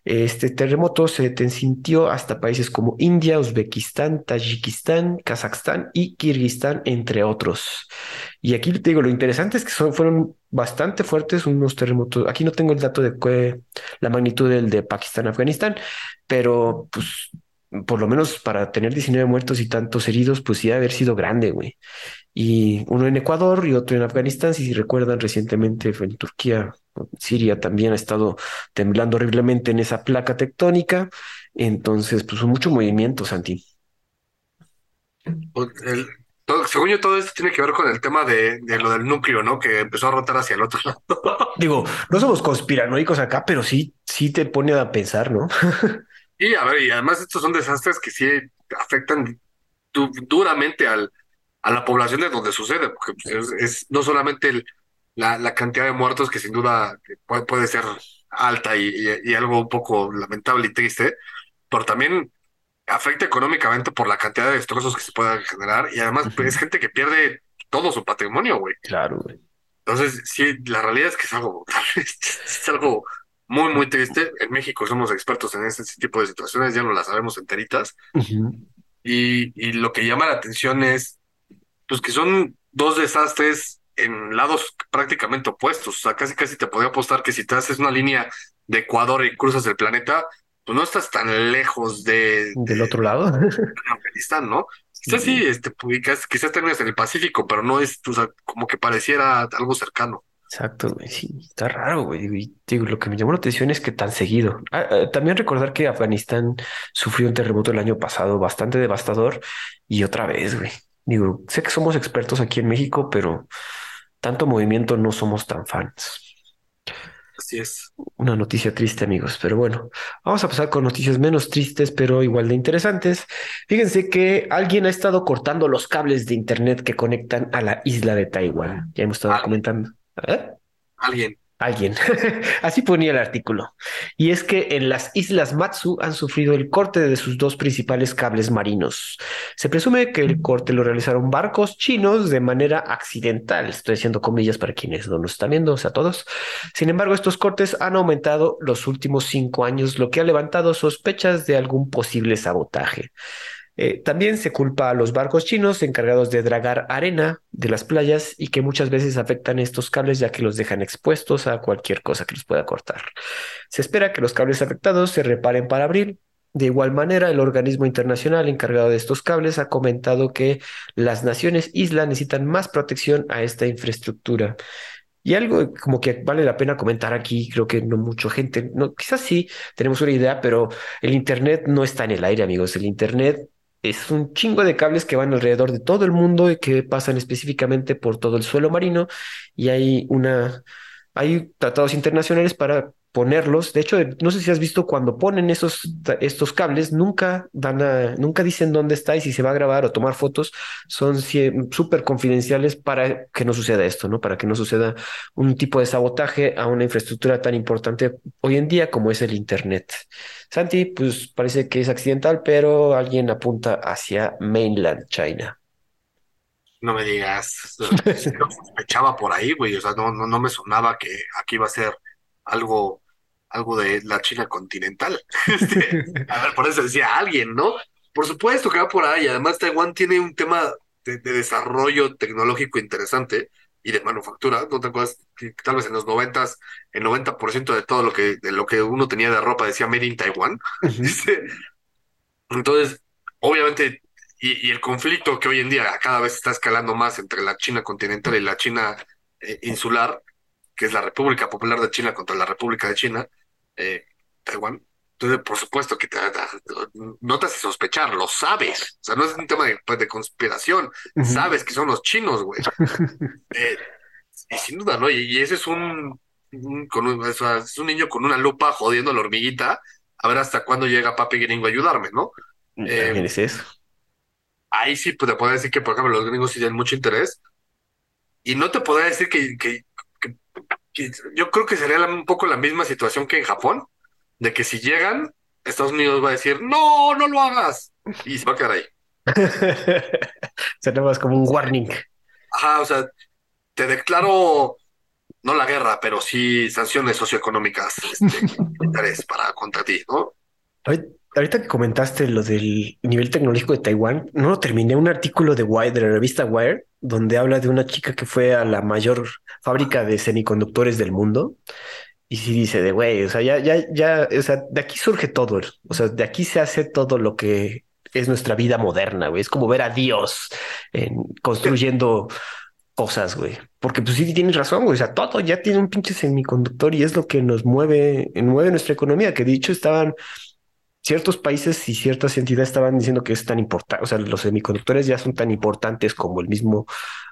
Este terremoto se sintió hasta países como India, Uzbekistán, Tayikistán, Kazajstán y Kirguistán, entre otros. Y aquí te digo, lo interesante es que son, fueron bastante fuertes unos terremotos. Aquí no tengo el dato de la magnitud del de Pakistán, Afganistán, pero pues por lo menos para tener 19 muertos y tantos heridos, pues sí haber sido grande, güey. Y uno en Ecuador y otro en Afganistán, si recuerdan recientemente en Turquía, Siria también ha estado temblando horriblemente en esa placa tectónica. Entonces, pues mucho movimiento, Santi. El, todo, según yo, todo esto tiene que ver con el tema de, de, lo del núcleo, ¿no? Que empezó a rotar hacia el otro lado. Digo, no somos conspiranoicos acá, pero sí, sí te pone a pensar, ¿no? y a ver, y además estos son desastres que sí afectan du duramente al, a la población de donde sucede, porque pues, es, es, no solamente el, la, la, cantidad de muertos que sin duda puede, puede ser alta y, y, y algo un poco lamentable y triste, pero también afecta económicamente por la cantidad de destrozos que se puedan generar y además uh -huh. es gente que pierde todo su patrimonio, güey. Claro, güey. Entonces, sí, la realidad es que es algo, es algo muy, muy triste. En México somos expertos en este tipo de situaciones, ya no las sabemos enteritas. Uh -huh. y, y lo que llama la atención es, pues que son dos desastres en lados prácticamente opuestos. O sea, casi casi te podría apostar que si te haces una línea de Ecuador y cruzas el planeta, pues no estás tan lejos de... Del otro lado. Afganistán, ¿no? Quizás sí, este, quizás, quizás terminas en el Pacífico, pero no es, o sea, como que pareciera algo cercano. Exacto, güey, sí, está raro, güey. Y digo, lo que me llamó la atención es que tan seguido. Ah, ah, también recordar que Afganistán sufrió un terremoto el año pasado bastante devastador y otra vez, güey. Digo, sé que somos expertos aquí en México, pero tanto movimiento no somos tan fans. Así es. Una noticia triste, amigos. Pero bueno, vamos a pasar con noticias menos tristes, pero igual de interesantes. Fíjense que alguien ha estado cortando los cables de Internet que conectan a la isla de Taiwán. Ya hemos estado ¿Alguien? comentando. ¿Eh? Alguien. Alguien. Así ponía el artículo. Y es que en las islas Matsu han sufrido el corte de sus dos principales cables marinos. Se presume que el corte lo realizaron barcos chinos de manera accidental. Estoy haciendo comillas para quienes no nos están viendo, o sea, todos. Sin embargo, estos cortes han aumentado los últimos cinco años, lo que ha levantado sospechas de algún posible sabotaje. Eh, también se culpa a los barcos chinos encargados de dragar arena de las playas y que muchas veces afectan estos cables ya que los dejan expuestos a cualquier cosa que los pueda cortar. Se espera que los cables afectados se reparen para abril. De igual manera, el organismo internacional encargado de estos cables ha comentado que las naciones isla necesitan más protección a esta infraestructura. Y algo como que vale la pena comentar aquí, creo que no mucha gente, no, quizás sí tenemos una idea, pero el Internet no está en el aire, amigos. El Internet es un chingo de cables que van alrededor de todo el mundo y que pasan específicamente por todo el suelo marino. Y hay una, hay tratados internacionales para ponerlos. De hecho, no sé si has visto cuando ponen esos, estos cables, nunca dan a, nunca dicen dónde está y si se va a grabar o tomar fotos, son súper confidenciales para que no suceda esto, ¿no? Para que no suceda un tipo de sabotaje a una infraestructura tan importante hoy en día como es el Internet. Santi, pues parece que es accidental, pero alguien apunta hacia mainland China. No me digas, sospechaba por ahí, güey, o sea, no, no, no me sonaba que aquí iba a ser algo, algo de la China continental. Este, a ver, por eso decía alguien, ¿no? Por supuesto que va por ahí. Además, Taiwán tiene un tema de, desarrollo tecnológico interesante y de manufactura. ¿No te acuerdas? tal vez en los noventas, el 90% de todo lo que, de lo que uno tenía de ropa decía Made in Taiwan. Este, entonces, obviamente, y, el conflicto que hoy en día cada vez está escalando más entre la China continental y la China eh, insular, que es la República Popular de China contra la República de China, eh, Taiwán. Entonces, por supuesto que te, no te hace sospechar, lo sabes. O sea, no es un tema de, pues, de conspiración. Sabes que son los chinos, güey. Eh, y sin duda, ¿no? Y, ese es un, con es un niño con una lupa jodiendo a la hormiguita a ver hasta cuándo llega papi gringo a ayudarme, ¿no? Eh, es eso? Ahí sí pues, te puedo decir que, por ejemplo, los gringos sí tienen mucho interés. Y no te podría decir que, que yo creo que sería un poco la misma situación que en Japón, de que si llegan, Estados Unidos va a decir, no, no lo hagas, y se va a quedar ahí. Sería más como un warning. Ajá, o sea, te declaro, no la guerra, pero sí sanciones socioeconómicas este, para contra ti, ¿no? Ahorita que comentaste lo del nivel tecnológico de Taiwán, no lo terminé un artículo de Wire, de la revista Wire, donde habla de una chica que fue a la mayor fábrica de semiconductores del mundo. Y sí dice de güey, o sea, ya, ya, ya, o sea, de aquí surge todo, o sea, de aquí se hace todo lo que es nuestra vida moderna, güey. Es como ver a Dios construyendo cosas, güey. Porque pues sí tienes razón, güey. O sea, todo ya tiene un pinche semiconductor y es lo que nos mueve, mueve nuestra economía, que dicho estaban ciertos países y ciertas entidades estaban diciendo que es tan importante, o sea, los semiconductores ya son tan importantes como el mismo,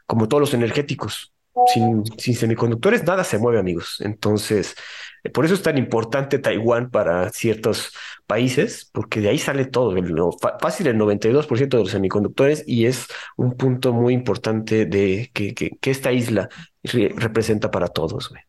como todos los energéticos. Sin, sin semiconductores nada se mueve, amigos. Entonces, eh, por eso es tan importante Taiwán para ciertos países, porque de ahí sale todo, el, fácil el 92% de los semiconductores y es un punto muy importante de que, que, que esta isla representa para todos. Güey.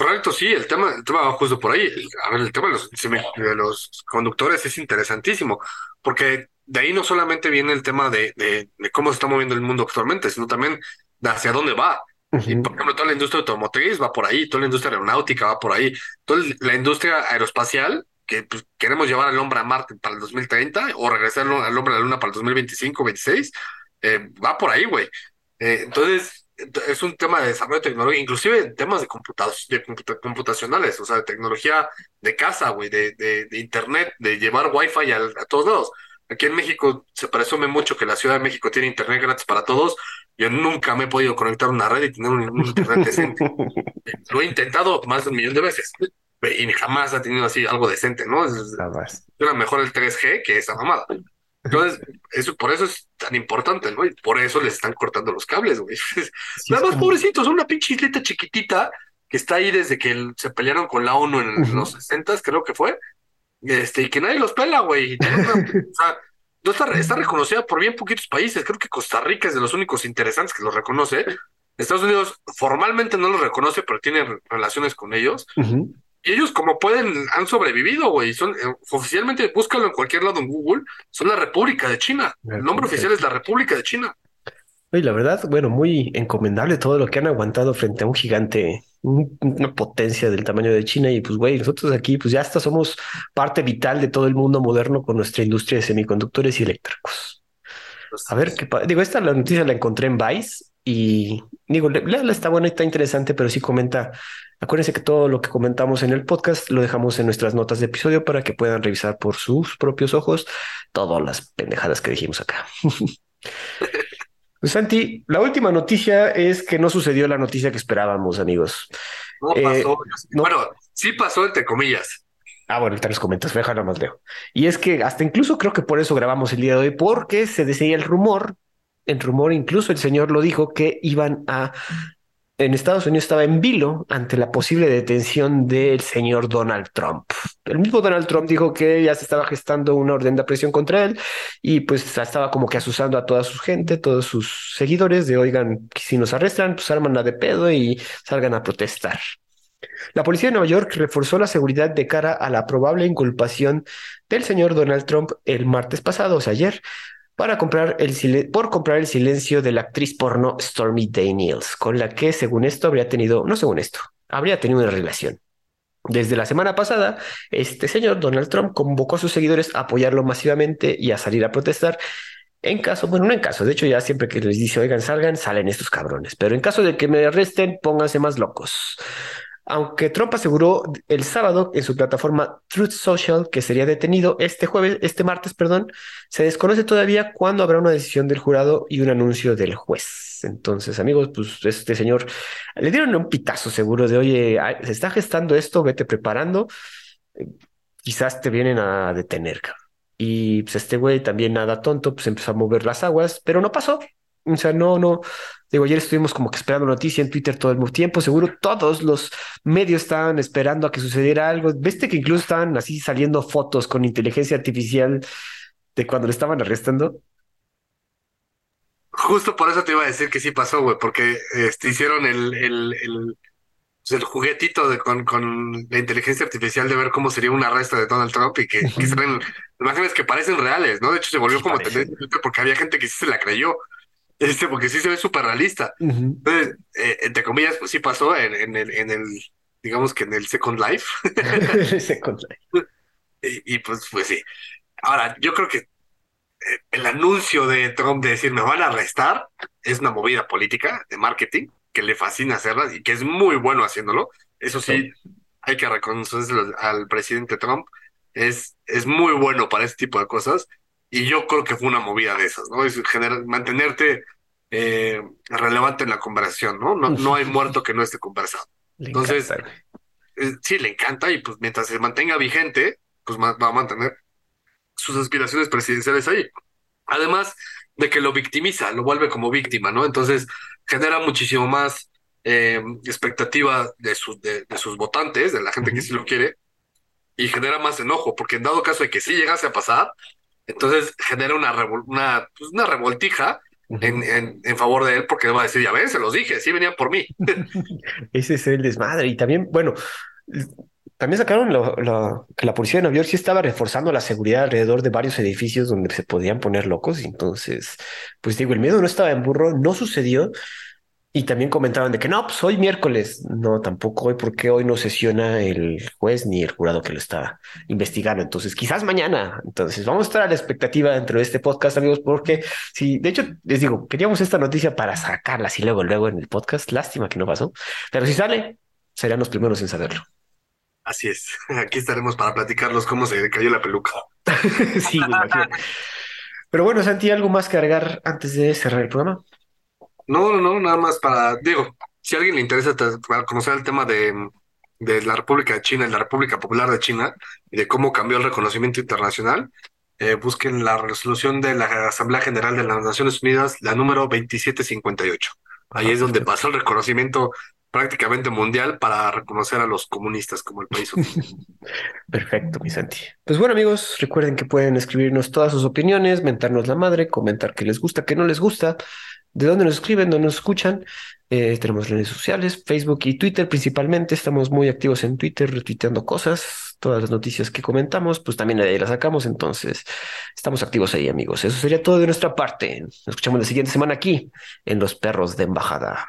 Correcto, sí, el tema, el tema va justo por ahí. A ver, el tema de los, de los conductores es interesantísimo, porque de ahí no solamente viene el tema de, de, cómo se está moviendo el mundo actualmente, sino también de hacia dónde va. Y, por ejemplo, toda la industria automotriz va por ahí, toda la industria aeronáutica va por ahí, toda la industria aeroespacial, que pues, queremos llevar al hombre a Marte para el 2030 o regresar al hombre a la Luna para el 2025, 26, eh, va por ahí, güey. Eh, entonces, es un tema de desarrollo tecnológico, inclusive temas de, de computacionales, o sea, de tecnología de casa, güey, de, de, internet, de llevar wifi a, a todos lados. Aquí en México se presume mucho que la Ciudad de México tiene internet gratis para todos. Yo nunca me he podido conectar a una red y tener un, internet decente. Lo he intentado más de un millón de veces y jamás ha tenido así algo decente, ¿no? Es, era mejor el 3G que esa mamada. Entonces, eso, por eso es tan importante, ¿no? Y por eso les están cortando los cables, güey. Nada más, pobrecitos, una pinche isleta chiquitita que está ahí desde que se pelearon con la ONU en los 60, creo que fue, este, y que nadie los pela, güey. o sea, no está, está reconocida por bien poquitos países. Creo que Costa Rica es de los únicos interesantes que los reconoce. Estados Unidos formalmente no los reconoce, pero tiene relaciones con ellos. Y ellos, como pueden, han sobrevivido, güey. Son, eh, oficialmente, búscalo en cualquier lado en Google, son la República de China. El nombre oficial es la República de China. Y la verdad, bueno, muy encomendable todo lo que han aguantado frente a un gigante, una potencia del tamaño de China. Y pues, güey, nosotros aquí, pues ya hasta somos parte vital de todo el mundo moderno con nuestra industria de semiconductores y eléctricos. Pues a ver, qué digo, esta la noticia la encontré en Vice y digo, léala, está buena y está interesante, pero sí comenta Acuérdense que todo lo que comentamos en el podcast lo dejamos en nuestras notas de episodio para que puedan revisar por sus propios ojos todas las pendejadas que dijimos acá. Pues Santi, la última noticia es que no sucedió la noticia que esperábamos, amigos. No Eh, pasó. no- Bueno, sí pasó entre comillas. Ah, bueno, ahorita los comentas, déjalo más leo. Y es que hasta incluso creo que por eso grabamos el día de hoy, porque se decía el rumor, el rumor, incluso el señor lo dijo, que iban a, en Estados Unidos estaba en vilo ante la posible detención del señor Donald Trump. El mismo Donald Trump dijo que ya se estaba gestando una orden de aprehensión contra él y pues estaba como que asusando a toda su gente, todos sus seguidores de, oigan, si nos arrestan, pues arman de pedo y salgan a protestar. La policía de Nueva York reforzó la seguridad de cara a la probable inculpación del señor Donald Trump el martes pasado, o sea, ayer, para comprar el por comprar el silencio de la actriz porno Stormy Daniels, con la que, según esto, habría tenido, no según esto, habría tenido una relación. Desde la semana pasada, este señor Donald Trump convocó a sus seguidores a apoyarlo masivamente y a salir a protestar. En caso, bueno, no en caso, de hecho ya siempre que les dice, oigan, salgan, salen estos cabrones, pero en caso de que me arresten, pónganse más locos. Aunque Trump aseguró el sábado en su plataforma Truth Social que sería detenido este jueves, este martes, perdón, se desconoce todavía cuándo habrá una decisión del jurado y un anuncio del juez. Entonces, amigos, pues este señor le dieron un pitazo seguro de, oye, se está gestando esto, vete preparando, quizás te vienen a detener. Y pues este güey también nada tonto, pues empezó a mover las aguas, pero no pasó. O sea, no, no. Digo, ayer estuvimos como que esperando noticia en Twitter todo el tiempo. Seguro todos los medios estaban esperando a que sucediera algo. Viste que incluso estaban así saliendo fotos con inteligencia artificial de cuando le estaban arrestando. Justo por eso te iba a decir que sí pasó, güey, porque este, hicieron el, el, el, pues, el juguetito de, con, con la inteligencia artificial de ver cómo sería un arresto de Donald Trump y que, que salen imágenes que parecen reales, ¿no? De hecho, se volvió Sí, como tendencia porque había gente que sí se la creyó, este, porque sí se ve súper realista. Entonces, eh, entre comillas, pues sí pasó en, en el, en el, digamos que en el Second Life. Second Y, y, pues, pues sí. Ahora, yo creo que eh, el anuncio de Trump de decir me van a arrestar es una movida política de marketing que le fascina hacerla y que es muy bueno haciéndolo. Eso sí, hay que reconocerlo al presidente Trump. Es, es muy bueno para ese tipo de cosas y yo creo que fue una movida de esas, ¿no? Es generar, mantenerte eh, relevante en la conversación, ¿no? ¿no? No hay muerto que no esté conversado. Le Entonces. Eh, sí, le encanta y pues mientras se mantenga vigente, pues va a mantener sus aspiraciones presidenciales ahí. Además de que lo victimiza, lo vuelve como víctima, ¿no? Entonces genera muchísimo más eh, expectativa de sus, de, de sus votantes, de la gente que sí lo quiere, y genera más enojo, porque en dado caso de que sí llegase a pasar, entonces genera una, revol- una, pues, una revoltija en, en, en favor de él, porque va a decir, ya ven, se los dije, sí venían por mí. Ese es el desmadre. Y también, bueno, también sacaron lo- lo- que la policía de Nueva York sí estaba reforzando la seguridad alrededor de varios edificios donde se podían poner locos. Y entonces, pues digo, el miedo no estaba en burro, no sucedió. Y también comentaban de que no, pues hoy miércoles, no, tampoco hoy, porque hoy no sesiona el juez ni el jurado que lo está investigando. Entonces, quizás mañana. Entonces, vamos a estar a la expectativa dentro de este podcast, amigos, porque sí, de hecho, les digo, queríamos esta noticia para sacarla así luego, luego en el podcast. Lástima que no pasó, pero si sale, serán los primeros en saberlo. Así es, aquí estaremos para platicarlos cómo se cayó la peluca. sí, me imagino. Pero bueno, Santi, ¿algo más que agregar antes de cerrar el programa? No, no, nada más para, digo, si a alguien le interesa conocer el tema de, la República de China y la República Popular de China y de cómo cambió el reconocimiento internacional, eh, busquen la resolución de la Asamblea General de las Naciones Unidas, la número 2758. Ahí es donde pasó el reconocimiento prácticamente mundial para reconocer a los comunistas como el país. Perfecto, mi Santi. Pues bueno, amigos, recuerden que pueden escribirnos todas sus opiniones, mentarnos la madre, comentar qué les gusta, qué no les gusta, de dónde nos escriben, dónde nos escuchan. Eh, tenemos redes sociales, Facebook y Twitter principalmente. Estamos muy activos en Twitter, retuiteando cosas, todas las noticias que comentamos, pues también ahí las sacamos. Entonces, estamos activos ahí, amigos. Eso sería todo de nuestra parte. Nos escuchamos la siguiente semana aquí en Los Perros de Embajada.